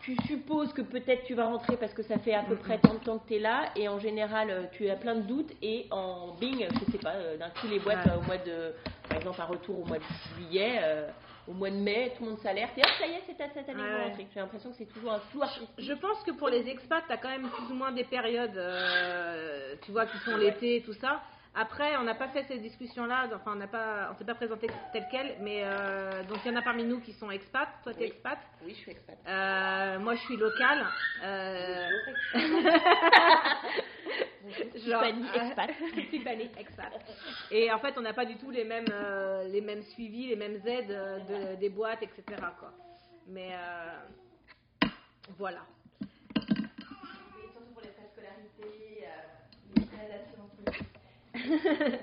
tu supposes que peut-être tu vas rentrer parce que ça fait à peu près tant de temps que tu es là, et en général, euh, tu as plein de doutes, et en bing, je sais pas, euh, d'un coup, les boîtes, Ouais. euh, au mois de. Par exemple, un retour au mois de juillet, euh, au mois de mai, tout le monde s'alerte, et hop, ça y est, c'est à cette année Ouais. J'ai l'impression que c'est toujours un flou artistique. Je pense que pour les expats, tu as quand même plus ou moins des périodes, euh, tu vois, qui sont l'été et tout ça. Après, on n'a pas fait ces discussions-là, enfin, on n'a pas, on s'est pas présenté tel quel, mais euh, donc il y en a parmi nous qui sont expats. Toi, tu es Oui. expat. Oui, je suis expat. Euh, moi, je suis locale. Euh, genre, Tiffany, expat. Tiffany, expat. Et en fait, on n'a pas du tout les mêmes, euh, les mêmes suivis, les mêmes aides euh, de- des boîtes, etc. Quoi. Mais euh, voilà. Surtout pour les frais de scolarité, euh, les frais d'assurance maladie.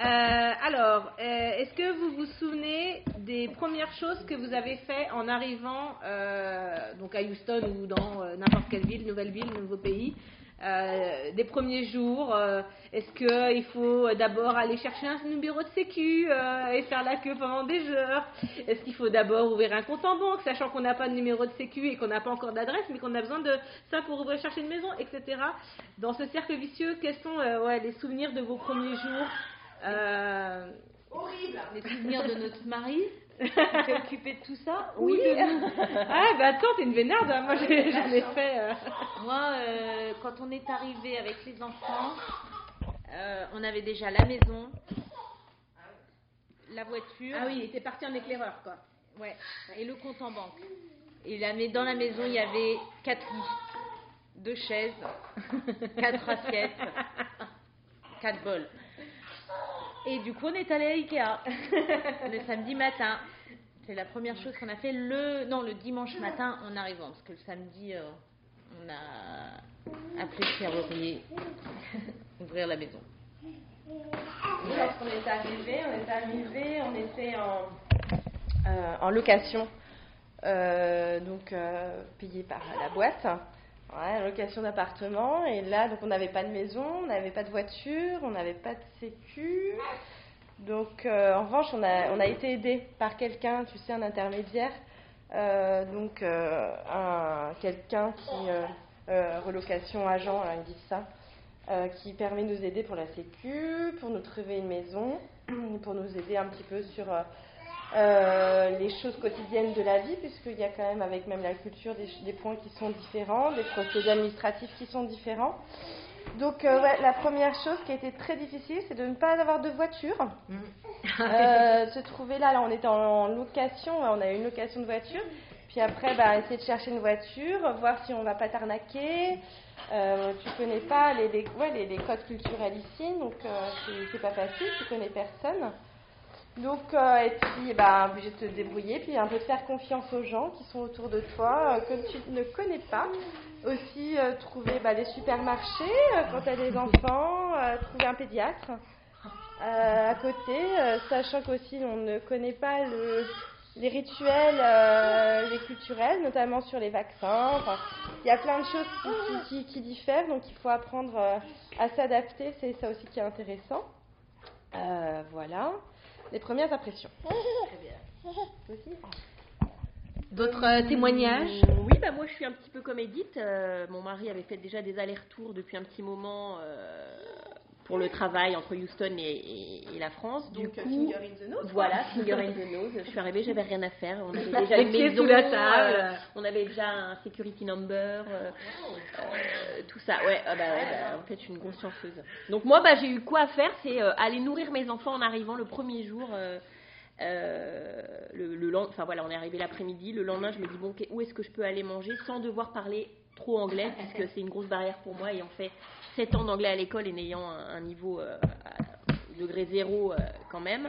Euh, alors, euh, est-ce que vous vous souvenez des premières choses que vous avez fait en arrivant euh, donc à Houston ou dans euh, n'importe quelle ville, nouvelle ville, nouveau pays euh, des premiers jours, euh, est-ce qu'il faut d'abord aller chercher un numéro de sécu euh, et faire la queue pendant des heures? Est-ce qu'il faut d'abord ouvrir un compte en banque, sachant qu'on n'a pas de numéro de sécu et qu'on n'a pas encore d'adresse, mais qu'on a besoin de ça pour ouvrir chercher une maison, etc. Dans ce cercle vicieux, quels sont euh, ouais, les souvenirs de vos premiers jours? Euh, Les souvenirs de notre mari? Qui s'est occupé de tout ça oui. ah bah attends, t'es une vénarde. hein. Moi j'ai- j'en ai fait. euh, Moi, euh, quand on est arrivé avec les enfants, euh, on avait déjà la maison, la voiture, Ah oui, il était parti en éclaireur quoi. ouais, et le compte en banque. Et la, mais dans la maison, il y avait quatre lits, deux chaises, quatre assiettes, quatre bols. Et du coup, on est allé à Ikea le samedi matin. C'est la première chose qu'on a fait le non le dimanche matin en arrivant parce que le samedi euh, on a appelé le serrurier ouvrir la maison. Lorsqu'on est arrivé, on est arrivé, on était en, euh, en location, euh, donc payé par la boîte, ouais, location d'appartement. Et là, donc on n'avait pas de maison, on n'avait pas de voiture, on n'avait pas de sécu. Donc euh, en revanche, on a, on a été aidé par quelqu'un, tu sais, un intermédiaire, euh, donc euh, un, quelqu'un qui euh, relocation agent, hein, ils disent ça qui permet de nous aider pour la sécu, pour nous trouver une maison, pour nous aider un petit peu sur euh, les choses quotidiennes de la vie, puisqu'il y a quand même avec même la culture des, des points qui sont différents, des procédés administratifs qui sont différents. Donc euh, ouais, la première chose qui a été très difficile, c'est de ne pas avoir de voiture. Euh, se trouver là, là on était en, location, on a eu une location de voiture. Puis après, bah, essayer de chercher une voiture, voir si on va pas t'arnaquer. Euh, tu connais pas les, les, ouais, les, les codes culturels ici, donc euh, c'est pas facile, tu connais personne. Donc, euh, et puis, bah, obligé de te débrouiller, puis un peu de faire confiance aux gens qui sont autour de toi, euh, que tu ne connais pas. Aussi, euh, trouver bah, les supermarchés euh, quand tu as des enfants, euh, trouver un pédiatre. À côté, sachant qu'aussi on ne connaît pas le, les rituels, les culturels, notamment sur les vaccins. Il y a plein de choses qui, diffèrent, donc il faut apprendre à s'adapter. C'est ça aussi qui est intéressant. Voilà, les premières impressions. Aussi D'autres euh, témoignages? Oui, bah moi je suis un petit peu comme Edith. Euh, mon mari avait fait déjà des allers-retours depuis un petit moment euh, pour le travail entre Houston et, et- et la France. Donc, euh, coup, finger in the nose. voilà, finger in the nose. Je suis arrivée, j'avais rien à faire. On avait déjà une pieds maison, sous la table. euh, on avait déjà un security number, euh, euh, tout ça. Ouais, ah bah, ouais, bah, en fait, je suis une grosse chanceuse. Donc moi, bah, j'ai eu quoi à faire, c'est aller nourrir mes enfants en arrivant le premier jour. euh, le, enfin voilà, on est arrivé l'après-midi. Le lendemain, je me dis bon, où est-ce que je peux aller manger sans devoir parler trop anglais, puisque c'est une grosse barrière pour moi, ayant fait 7 ans d'anglais à l'école et n'ayant un, un niveau euh, à degré zéro euh, quand même.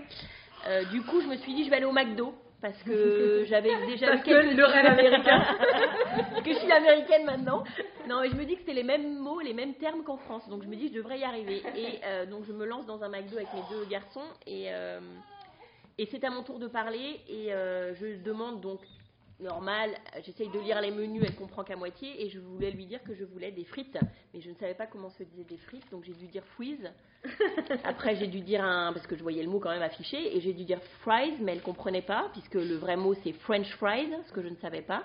Euh, du coup, je me suis dit, je vais aller au McDo. Parce que j'avais déjà Parce que le rêve américain. que je suis américaine maintenant. Non, et je me dis que c'était les mêmes mots, les mêmes termes qu'en France. Donc je me dis, je devrais y arriver. Et donc je me lance dans un McDo avec mes deux garçons. Et, et c'est à mon tour de parler. Et je demande donc, normal, j'essaye de lire les menus, elle comprend qu'à moitié. Et je voulais lui dire que je voulais des frites. Mais je ne savais pas comment se disait des frites. Donc j'ai dû dire freeze. Après, j'ai dû dire un. Parce que je voyais le mot quand même affiché. Et j'ai dû dire fries, mais elle comprenait pas. Puisque le vrai mot c'est French fries, ce que je ne savais pas.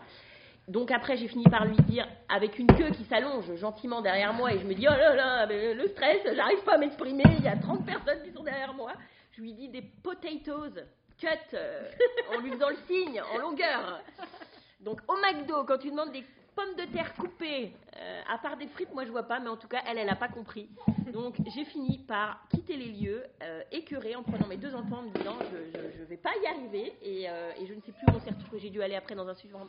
Donc après, j'ai fini par lui dire, avec une queue qui s'allonge gentiment derrière moi, et je me dis, oh là là, le stress, j'arrive pas à m'exprimer, il y a 30 personnes qui sont derrière moi. Je lui dis des potatoes cut, euh, en lui faisant le signe, en longueur. Donc au McDo, quand tu demandes des pommes de terre coupées, euh, à part des frites, moi je vois pas, mais en tout cas, elle, elle a pas compris. Donc j'ai fini par quitter les lieux, euh, écœurée, en prenant mes deux enfants, en me disant, je, je vais pas y arriver, et, euh, et je ne sais plus où on s'est. J'ai dû aller après dans un super-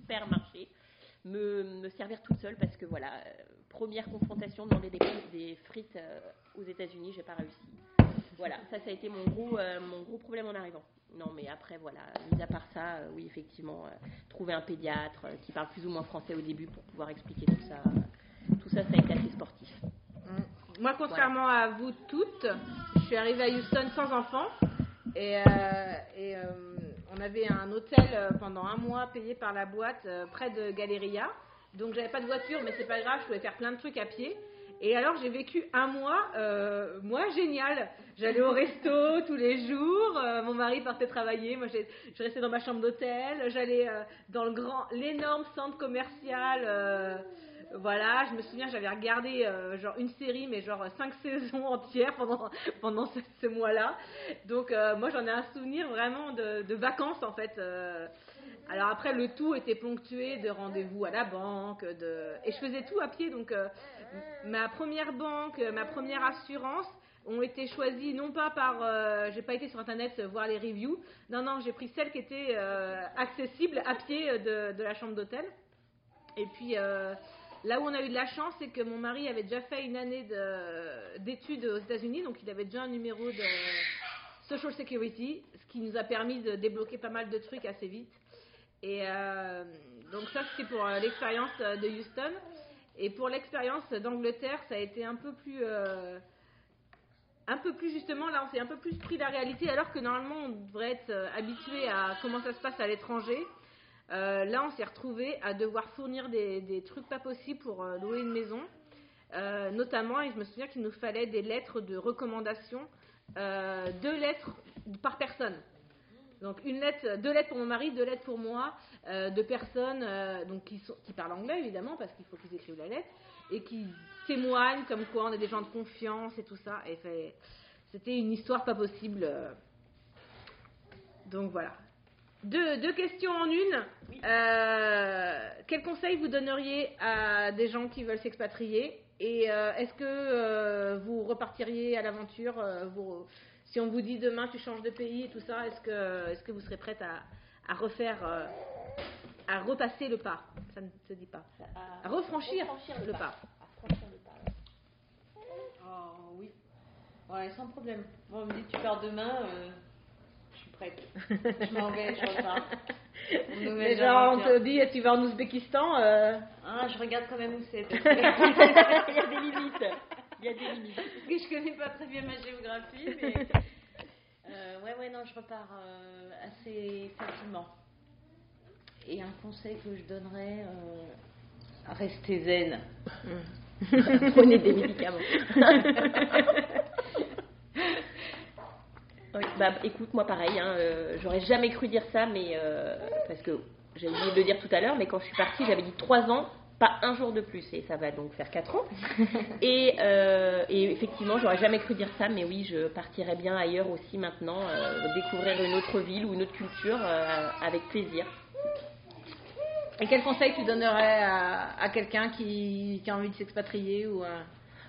supermarché, me, me servir toute seule, parce que voilà, première confrontation, demander des, des frites aux États-Unis, j'ai pas réussi. Voilà, ça, ça a été mon gros, euh, mon gros problème en arrivant. Non, mais après, voilà, mis à part ça, euh, oui, effectivement, euh, trouver un pédiatre euh, qui parle plus ou moins français au début pour pouvoir expliquer tout ça. euh, tout ça, ça a été assez sportif. Moi, contrairement à vous toutes, je suis arrivée à Houston sans enfant. Et, euh, et, euh, on avait un hôtel pendant un mois payé par la boîte euh, près de Galleria. Donc j'avais pas de voiture, mais c'est pas grave, je pouvais faire plein de trucs à pied. Et alors j'ai vécu un mois, euh, moi génial. J'allais au resto tous les jours. euh, mon mari partait travailler, moi je restais dans ma chambre d'hôtel. J'allais euh, dans le grand, l'énorme centre commercial. voilà, je me souviens, j'avais regardé genre une série, mais genre cinq saisons entières pendant, pendant ce, ce mois-là. Donc moi j'en ai un souvenir vraiment de, de vacances en fait. alors après le tout était ponctué de rendez-vous à la banque, de... et je faisais tout à pied. Donc euh, ma première banque, ma première assurance ont été choisies non pas par, euh, j'ai pas été sur internet voir les reviews. Non non, j'ai pris celle qui était euh, accessible à pied euh, de, la chambre d'hôtel. Et puis là où on a eu de la chance, c'est que mon mari avait déjà fait une année de- d'études aux États-Unis, donc il avait déjà un numéro de Social Security, ce qui nous a permis de débloquer pas mal de trucs assez vite. Et donc ça, c'était pour l'expérience de Houston. Et pour l'expérience d'Angleterre, ça a été un peu plus... euh, un peu plus justement, là on s'est un peu plus pris la réalité alors que normalement on devrait être euh, habitué à comment ça se passe à l'étranger. Euh, là, on s'est retrouvé à devoir fournir des, trucs pas possibles pour louer une maison. Notamment, et je me souviens qu'il nous fallait des lettres de recommandation, deux lettres par personne. Donc une lettre, deux lettres pour mon mari, deux lettres pour moi, euh, de personnes euh, donc qui, sont, qui parlent anglais évidemment parce qu'il faut qu'ils écrivent la lettre et qui témoignent comme quoi on est des gens de confiance et tout ça. Et c'était une histoire pas possible. euh. Donc voilà. Deux, deux questions en une. Euh, quel conseil vous donneriez à des gens qui veulent s'expatrier? Et euh, est-ce que vous repartiriez à l'aventure vous- Si on vous dit demain tu changes de pays et tout ça, est-ce que, est-ce que vous serez prête à, à refaire, euh, à repasser le pas? Ça ne se dit pas. À refranchir, le pas. Oh oui. Ouais, sans problème. Bon, on me dit tu pars demain, euh, je suis prête. Je m'en vais, je repars. Mais genre, on te dit tu vas en Ouzbékistan euh, Ah, je regarde quand même où c'est. Il y a des limites. Il y a des limites. que je connais pas très bien ma géographie, mais. Euh, ouais, ouais, non, je repars euh, assez facilement. Et un conseil que je donnerais, euh, restez zen. Prenez des médicaments. Bah, écoute, moi pareil, hein, j'aurais jamais cru dire ça, mais parce que j'ai oublié de le dire tout à l'heure, mais quand je suis partie, j'avais dit trois ans pas un jour de plus, et ça va donc faire 4 ans. et, euh, et effectivement, j'aurais jamais cru dire ça, mais oui, je partirais bien ailleurs aussi maintenant, euh, découvrir une autre ville ou une autre culture euh, avec plaisir. Et quel conseil tu donnerais à, à quelqu'un qui, qui a envie de s'expatrier ou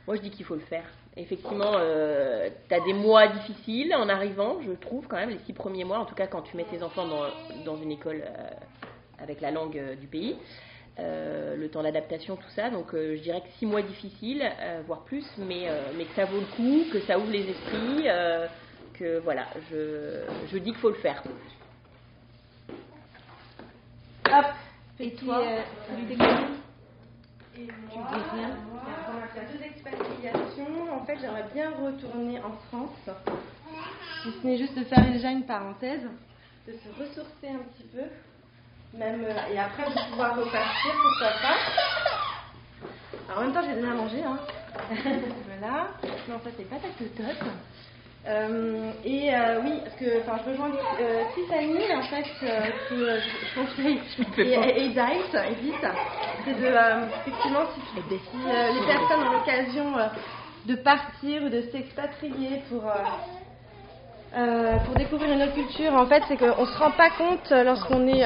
Moi, je dis qu'il faut le faire. Effectivement, euh, tu as des mois difficiles en arrivant, je trouve quand même, les six premiers mois, en tout cas quand tu mets tes enfants dans, dans une école euh, avec la langue euh, du pays. Euh, le temps d'adaptation, tout ça. Donc euh, je dirais que six mois difficiles, euh, voire plus, mais, euh, mais que ça vaut le coup, que ça ouvre les esprits, euh, que voilà, je, je dis qu'il faut le faire. Hop Et toi, euh, des Et moi, dis rien moi, on a fait deux expatriations. En fait, j'aimerais bien retourner en France. Si ce n'est juste de faire déjà une parenthèse, de se ressourcer un petit peu, même euh, et après de pouvoir repartir, pourquoi pas. Alors en même temps, je vais donner à manger. Hein. voilà. Non, ça c'est pas ta cotote. Euh, et euh, oui, parce que enfin, je rejoins euh, Tiffany en fait euh, que je, conseille et, et Dice, c'est de effectivement si, les personnes ont l'occasion de partir ou de s'expatrier pour pour découvrir une autre culture, en fait, c'est qu'on se rend pas compte lorsqu'on est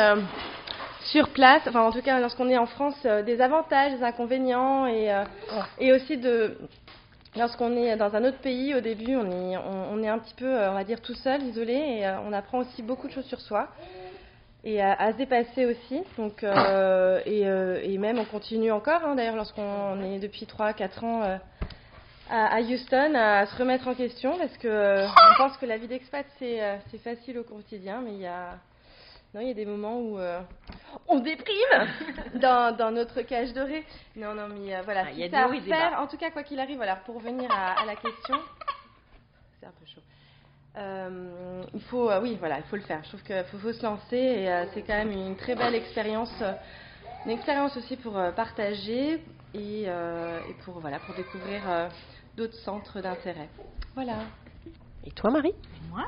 sur place, enfin en tout cas lorsqu'on est en France, euh, des avantages, des inconvénients et, euh, et aussi de lorsqu'on est dans un autre pays, au début, on est, on, on est un petit peu, euh, on va dire, tout seul, isolé, et euh, on apprend aussi beaucoup de choses sur soi et à, à se dépasser aussi. Donc, euh, et, et même on continue encore, hein, d'ailleurs, lorsqu'on est depuis 3-4 ans à, à Houston, à se remettre en question, parce que on pense que la vie d'expat, c'est c'est facile au quotidien, mais il y a, non, il y a des moments où euh, on déprime dans, dans notre cage dorée. Non, non, mais euh, voilà, Ah, il si y a c'est à bas. en tout cas, quoi qu'il arrive, voilà, pour revenir à, à la question, c'est un peu chaud. Euh, il faut, euh, oui, voilà, il faut le faire. Je trouve qu'il faut, faut se lancer et euh, c'est quand même une très belle expérience, euh, une expérience aussi pour euh, partager et, euh, et pour voilà, pour découvrir euh, d'autres centres d'intérêt. Voilà. Et toi, Marie? Moi?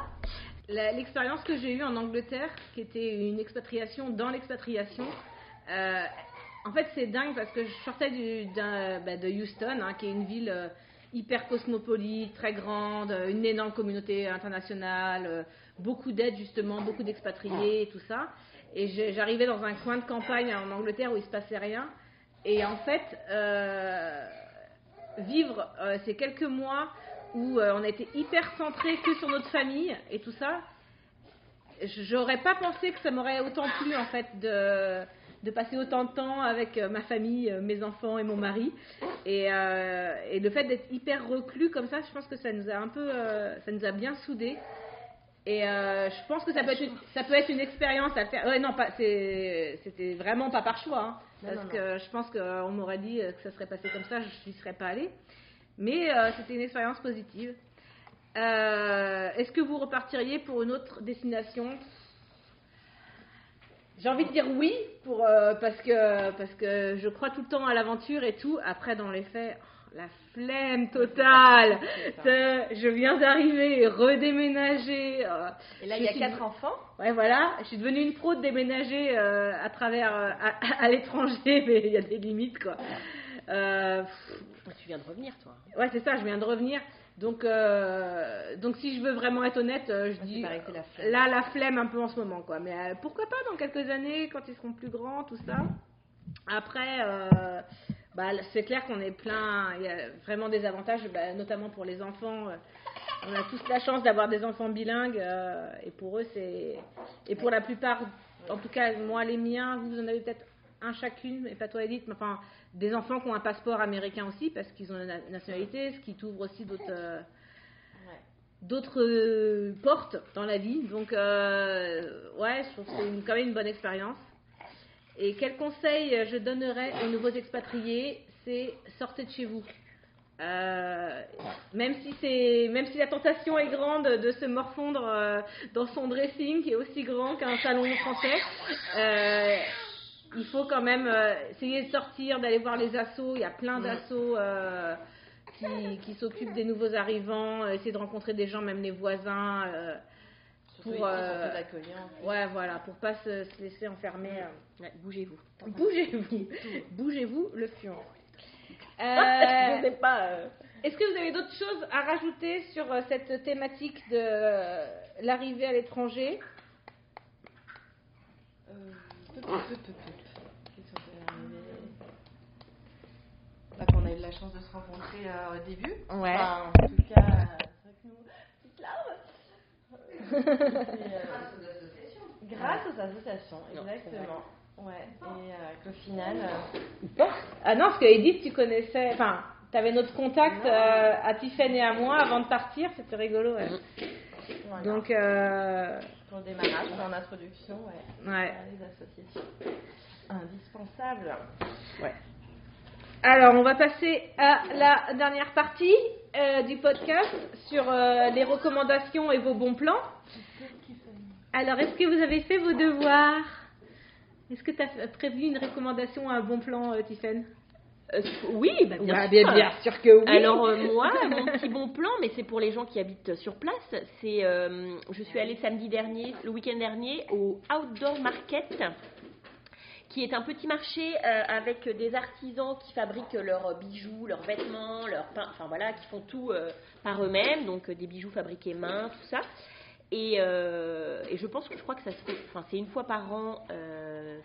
L'expérience que j'ai eue en Angleterre, qui était une expatriation dans l'expatriation, euh, en fait c'est dingue parce que je sortais bah, de Houston, hein, qui est une ville euh, hyper cosmopolite, très grande, euh, une énorme communauté internationale, beaucoup d'aide justement, beaucoup d'expatriés et tout ça. Et j'arrivais dans un coin de campagne en Angleterre où il se passait rien. Et en fait, vivre ces quelques mois où euh, on été hyper centré que sur notre famille et tout ça, j'aurais pas pensé que ça m'aurait autant plu en fait de, de passer autant de temps avec euh, ma famille, euh, mes enfants et mon mari. Et, euh, et le fait d'être hyper reclus comme ça, je pense que ça nous a un peu, euh, ça nous a bien soudés. Et euh, je pense que ça peut être une, ça peut être une expérience à faire. Ouais, non, c'était vraiment pas par choix, hein, Non, parce non, que je pense qu'on m'aurait dit que ça serait passé comme ça, je n'y serais pas allée. Mais euh, c'était une expérience positive. Euh, Est-ce que vous repartiriez pour une autre destination? J'ai envie de dire oui, pour, euh, parce, que, parce que je crois tout le temps à l'aventure et tout. Après, dans les faits, oh, la flemme totale. je viens d'arriver, redéménager. Et là, il y a quatre enfants. Ouais, voilà, je suis devenue une pro de déménager à travers, à, à l'étranger, mais il y a des limites, quoi. Euh, Tu viens de revenir, toi. ouais, c'est ça, je viens de revenir. Donc, euh, donc si je veux vraiment être honnête, euh, je Ah, dis pareil, la là la flemme un peu en ce moment, quoi. Mais euh, pourquoi pas dans quelques années, quand ils seront plus grands, tout ça. Après, euh, bah, c'est clair qu'on est plein. Il y a vraiment des avantages, bah, notamment pour les enfants. on a tous la chance d'avoir des enfants bilingues et pour eux c'est et pour la plupart en tout cas moi les miens vous en avez peut-être un chacune mais pas toi Edith mais enfin des enfants qui ont un passeport américain aussi parce qu'ils ont la na- nationalité ce qui t'ouvre aussi d'autres euh, d'autres euh, portes dans la vie. Donc euh, ouais je trouve que c'est une- quand même une bonne expérience. Et quel conseil je donnerais aux nouveaux expatriés c'est sortez de chez vous. Euh, même si c'est, même si la tentation est grande de se morfondre euh, dans son dressing qui est aussi grand qu'un salon français, euh, il faut quand même euh, essayer de sortir, d'aller voir les assos. Il y a plein d'assos euh, qui, qui s'occupent des nouveaux arrivants, euh, essayer de rencontrer des gens, même les voisins. euh, pour très accueillants. ouais voilà pour pas se, se laisser enfermer. Ouais, Bougez-vous. Bougez-vous, bougez-vous le fion. je sais pas. Est-ce que vous avez d'autres choses à rajouter sur cette thématique de l'arrivée à l'étranger Euh, peu, peu, peu, peu, peu. Qu'est-ce qu'on peut arriver Bah, qu'on a eu la chance de se rencontrer euh, au début. Ouais. Enfin, en tout cas, euh, que nous, petites larmes. Et, euh, Grâce aux associations, exactement. Ouais, et euh, qu'au final, euh, Ah non, parce que Edith, tu connaissais, enfin, tu avais notre contact euh, à Tiffany et à moi avant de partir, c'était rigolo. ouais. voilà, Donc, euh, pour le démarrage, en introduction, ouais, ouais. les associations. Indispensable. Alors, on va passer à la dernière partie euh, du podcast sur euh, les recommandations et vos bons plans. Alors, est-ce que vous avez fait vos devoirs? Est-ce que tu as prévu une recommandation à un bon plan, euh, euh, oui, bah, bien Ouais, sûr. bien, bien sûr que oui. Alors euh, moi, mon petit bon plan, mais c'est pour les gens qui habitent sur place, c'est euh, je suis allée samedi dernier, le week-end dernier, au Outdoor Market, qui est un petit marché euh, avec des artisans qui fabriquent leurs bijoux, leurs vêtements, leurs pains, enfin voilà, qui font tout euh, par eux-mêmes, donc euh, des bijoux fabriqués main, tout ça. Et, et je pense que je crois que ça se fait, enfin c'est une fois par an,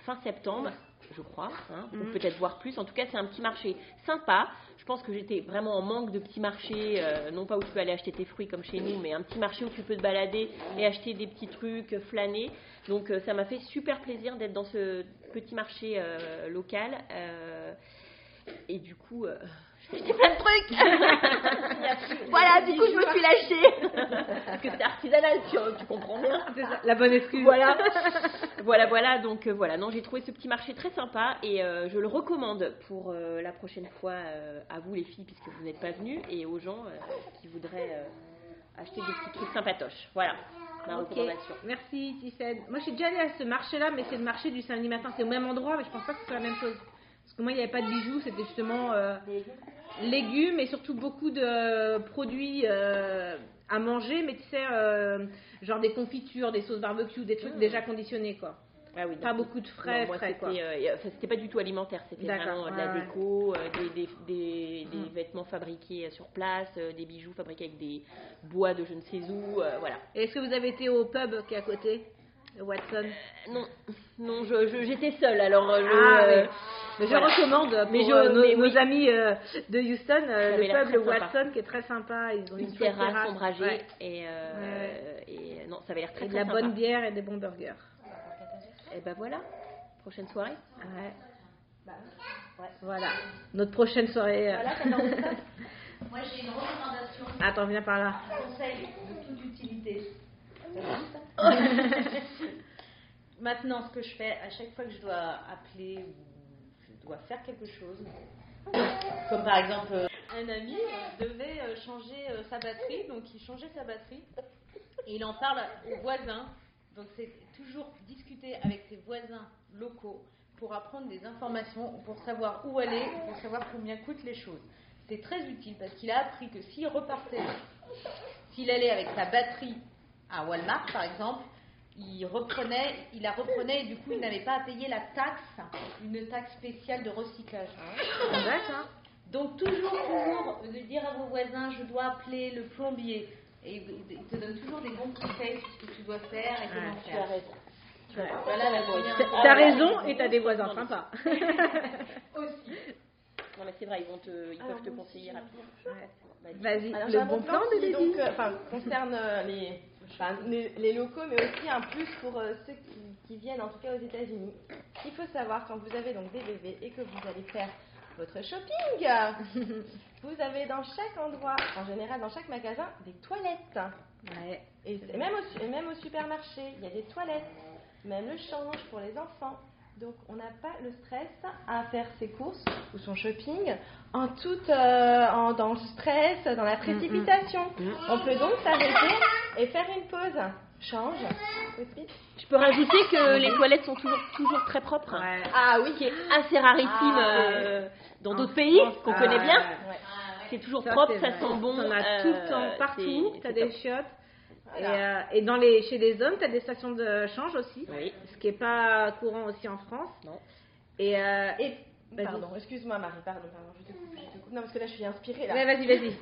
fin septembre, je crois, hein, ou Mhm. peut-être voir plus. En tout cas, c'est un petit marché sympa. Je pense que j'étais vraiment en manque de petits marchés, euh, non pas où tu peux aller acheter tes fruits comme chez nous, mais un petit marché où tu peux te balader et acheter des petits trucs, euh, flâner. Donc euh, ça m'a fait super plaisir d'être dans ce petit marché euh, local. et du coup, j'ai acheté plein de trucs. voilà, du coup, je me suis lâchée. Parce que c'est artisanal, tu, tu comprends bien. La bonne excuse. Voilà, voilà, voilà. Donc euh, voilà, non, j'ai trouvé ce petit marché très sympa et euh, je le recommande pour euh, la prochaine fois à vous les filles puisque vous n'êtes pas venues et aux gens qui voudraient acheter des petits trucs sympatoches. Voilà, ma recommandation. merci Tiffany. Moi, je suis déjà allée à ce marché-là, mais c'est le marché du samedi matin. C'est au même endroit, mais je pense pas que ce soit la même chose. Parce que moi, il n'y avait pas de bijoux, c'était justement euh, légumes et surtout beaucoup de produits euh, à manger, mais tu sais, euh, genre des confitures, des sauces barbecue, des trucs déjà conditionnés, quoi. Ah oui, Pas beaucoup de frais, Non, moi, frais, quoi. euh, c'était pas du tout alimentaire, c'était D'accord, vraiment de la ouais, ouais. déco, euh, des, des, des, des Mm. vêtements fabriqués sur place, euh, des bijoux fabriqués avec des bois de je ne sais où, voilà. Et est-ce que vous avez été au pub qui est à côté, Watson Euh, non, non, je, je- j'étais seule, alors euh, je, Ah, euh, oui. Mais je voilà. recommande pour Mais je- euh, nos, mais nos oui. amis euh, de Houston, euh, le l'air pub, le très sympa. Watson, qui est très sympa. Ils ont une, une terrasse ombragée Ouais. et, et non, ça avait l'air très Et de très la sympa. bonne bière et des bons burgers. Et ben voilà, prochaine soirée. Ouais. Voilà. Notre prochaine soirée. Moi, j'ai une recommandation, Attends, viens par là. un conseil de toute utilité. Maintenant, ce que je fais, à chaque fois que je dois appeler ou je dois faire quelque chose, comme par exemple, euh, un ami euh, devait euh, changer sa batterie, donc il changeait sa batterie et il en parle aux voisins. Donc c'est toujours discuter avec ses voisins locaux pour apprendre des informations, pour savoir où aller, pour savoir combien coûtent les choses. C'est très utile parce qu'il a appris que s'il repartait, s'il allait avec sa batterie à Walmart par exemple, il reprenait, il la reprenait et du coup il n'avait pas à payer la taxe, une taxe spéciale de recyclage. D'accord. Donc toujours, toujours de dire à vos voisins, je dois appeler le plombier. Et il te donne toujours des bons conseils sur ce que tu dois faire et comment Tu as faire. raison. Tu as raison. Voilà la. T'as t'as raison et t'as des voisins sympas. Non mais c'est vrai, ils vont te, ils peuvent te conseiller rapidement. Vas-y. Vas-y, le bon plan qui, de donc, euh, enfin, concerne euh, les, enfin, les, locaux, mais aussi un plus pour euh, ceux qui, qui viennent, en tout cas aux États-Unis. Il faut savoir quand vous avez donc des bébés et que vous allez faire votre shopping, vous avez dans chaque endroit, en général dans chaque magasin, des toilettes. Ouais. Et, c'est- même, au, su- et même au supermarché, il y a des toilettes, même le change pour les enfants. Donc on n'a pas le stress à faire ses courses ou son shopping en toute, euh, en- dans le stress, dans la précipitation. On peut donc s'arrêter et faire une pause. Change. aussi. Je peux rajouter que les toilettes sont toujours, toujours très propres. Ouais. Ah oui. Qui est assez rarissime Ah, euh, dans d'autres pays qu'on ah, connaît bien. ouais. C'est toujours Ça, propre, ça sent bon. As euh, tout le temps, partout. T'as des top. Et, euh, et dans les, chez les hommes, tu as des stations de change aussi, Oui. ce qui n'est pas courant aussi en France. Non. Et, euh, Et, pardon, excuse-moi Marie, pardon, pardon, je te coupe, je te coupe. Non, parce que là, je suis inspirée, là. ouais, vas-y, vas-y.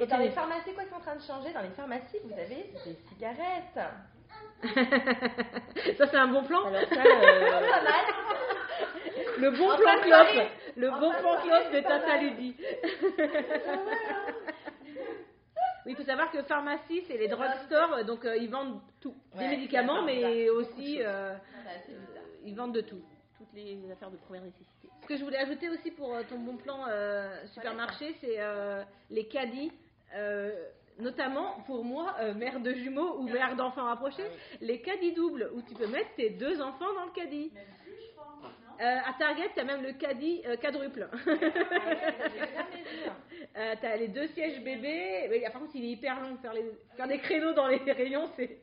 Et dans les pharmacies, quoi, c'est en train de changer? Dans les pharmacies, vous avez des cigarettes. ça, c'est un bon plan? Alors ça, euh, Le bon En plan clope. Le En bon plan clope de Tata mal. Oui, il faut savoir que pharmacie, c'est les drugstores, donc euh, ils vendent tout. Des Ouais, médicaments, d'accord, mais aussi euh, ils vendent de tout. toutes les affaires de première nécessité. Ce que je voulais ajouter aussi pour euh, ton bon plan euh, supermarché, c'est euh, les caddies. euh, notamment pour moi, euh, mère de jumeaux ou mère d'enfants rapprochés, les caddies doubles où tu peux mettre tes deux enfants dans le caddie. Euh, à Target, tu as même le caddie euh, quadruple. Euh, tu as les deux sièges bébés. Mais, par contre, il est hyper long. Faire, les, faire des créneaux dans les rayons, c'est.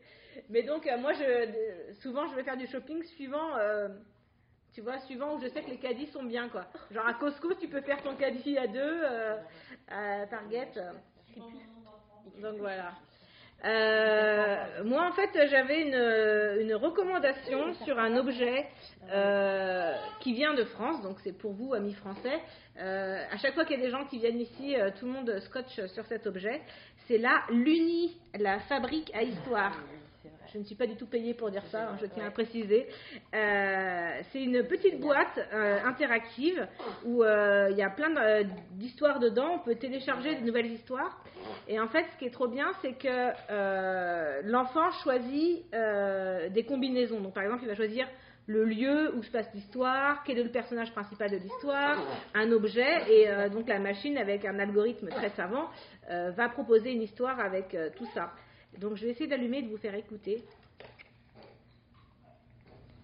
Mais donc, euh, moi, je, euh, souvent, je vais faire du shopping suivant. euh, tu vois, suivant où je sais que les caddies sont bien, quoi. Genre à Costco, tu peux faire ton caddie à deux. à Target. donc voilà. Euh, moi, en fait, j'avais une, une recommandation sur un objet euh, qui vient de France, donc c'est pour vous, amis français. Euh, à chaque fois qu'il y a des gens qui viennent ici, euh, tout le monde scotche sur cet objet. C'est la Luni, la fabrique à histoire. Je ne suis pas du tout payée pour dire ça, hein, je tiens à préciser. Euh, c'est une petite boîte euh, interactive où euh, il y a plein d'histoires dedans. On peut télécharger de nouvelles histoires. Et en fait, ce qui est trop bien, c'est que l'enfant choisit des combinaisons. Donc, par exemple, il va choisir le lieu où se passe l'histoire, quel est le personnage principal de l'histoire, un objet, et euh, donc la machine, avec un algorithme très savant, euh, va proposer une histoire avec euh, tout ça. Donc je vais essayer d'allumer et de vous faire écouter.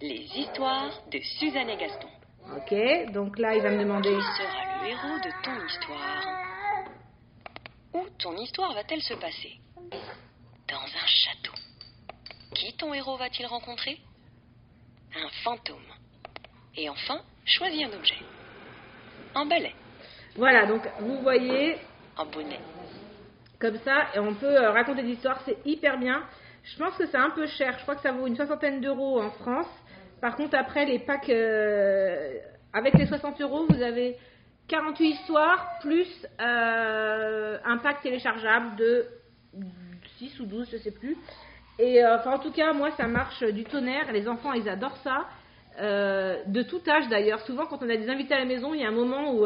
Les histoires de Suzanne et Gaston. Ok, donc là il va me demander. Qui sera le héros de ton histoire Où ton histoire va-t-elle se passer? Dans un château. Qui ton héros va-t-il rencontrer? Un fantôme. Et enfin, choisis un objet. Un balai, Voilà, donc vous voyez un bonnet. Comme ça, et on peut euh, raconter des histoires, c'est hyper bien. Je pense que c'est un peu cher, je crois que ça vaut une soixantaine d'euros en France. Par contre, après les packs, euh, avec les 60 euros, vous avez 48 histoires plus euh, un pack téléchargeable de 6 ou 12, je sais plus. Et enfin, en tout cas, moi, ça marche du tonnerre. Les enfants, ils adorent ça. De tout âge d'ailleurs. Souvent, quand on a des invités à la maison, il y a un moment où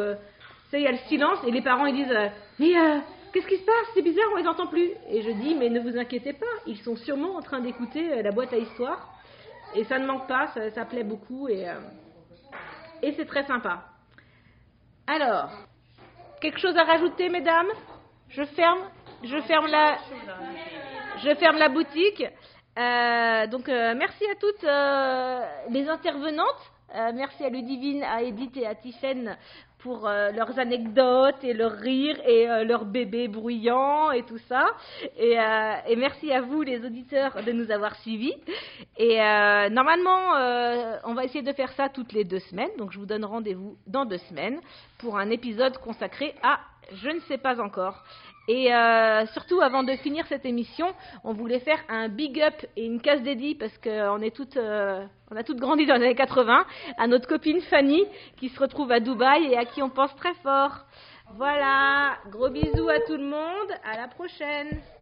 sais, il y a le silence et les parents ils disent Mais qu'est-ce qui se passe? C'est bizarre, on les entend plus. Et je dis Mais ne vous inquiétez pas, ils sont sûrement en train d'écouter euh, la boîte à histoire. Et ça ne manque pas, ça, plaît beaucoup et, euh, et c'est très sympa. Alors, quelque chose à rajouter, mesdames? Je ferme, je ferme la, je ferme la boutique. Euh, donc merci à toutes les intervenantes. Merci à Ludivine, à Edith et à Tiffaine pour euh, leurs anecdotes et leurs rires et euh, leurs bébés bruyants et tout ça. Et, euh, et merci à vous, les auditeurs, de nous avoir suivis. Et euh, normalement, on va essayer de faire ça toutes les deux semaines. Donc je vous donne rendez-vous dans deux semaines pour un épisode consacré à je ne sais pas encore. Et euh, surtout, avant de finir cette émission, on voulait faire un big up et une case dédiée parce qu'on est toutes, euh, on a toutes grandi dans les années 80 à notre copine Fanny qui se retrouve à Dubaï et à qui on pense très fort. Voilà, gros bisous à tout le monde, à la prochaine.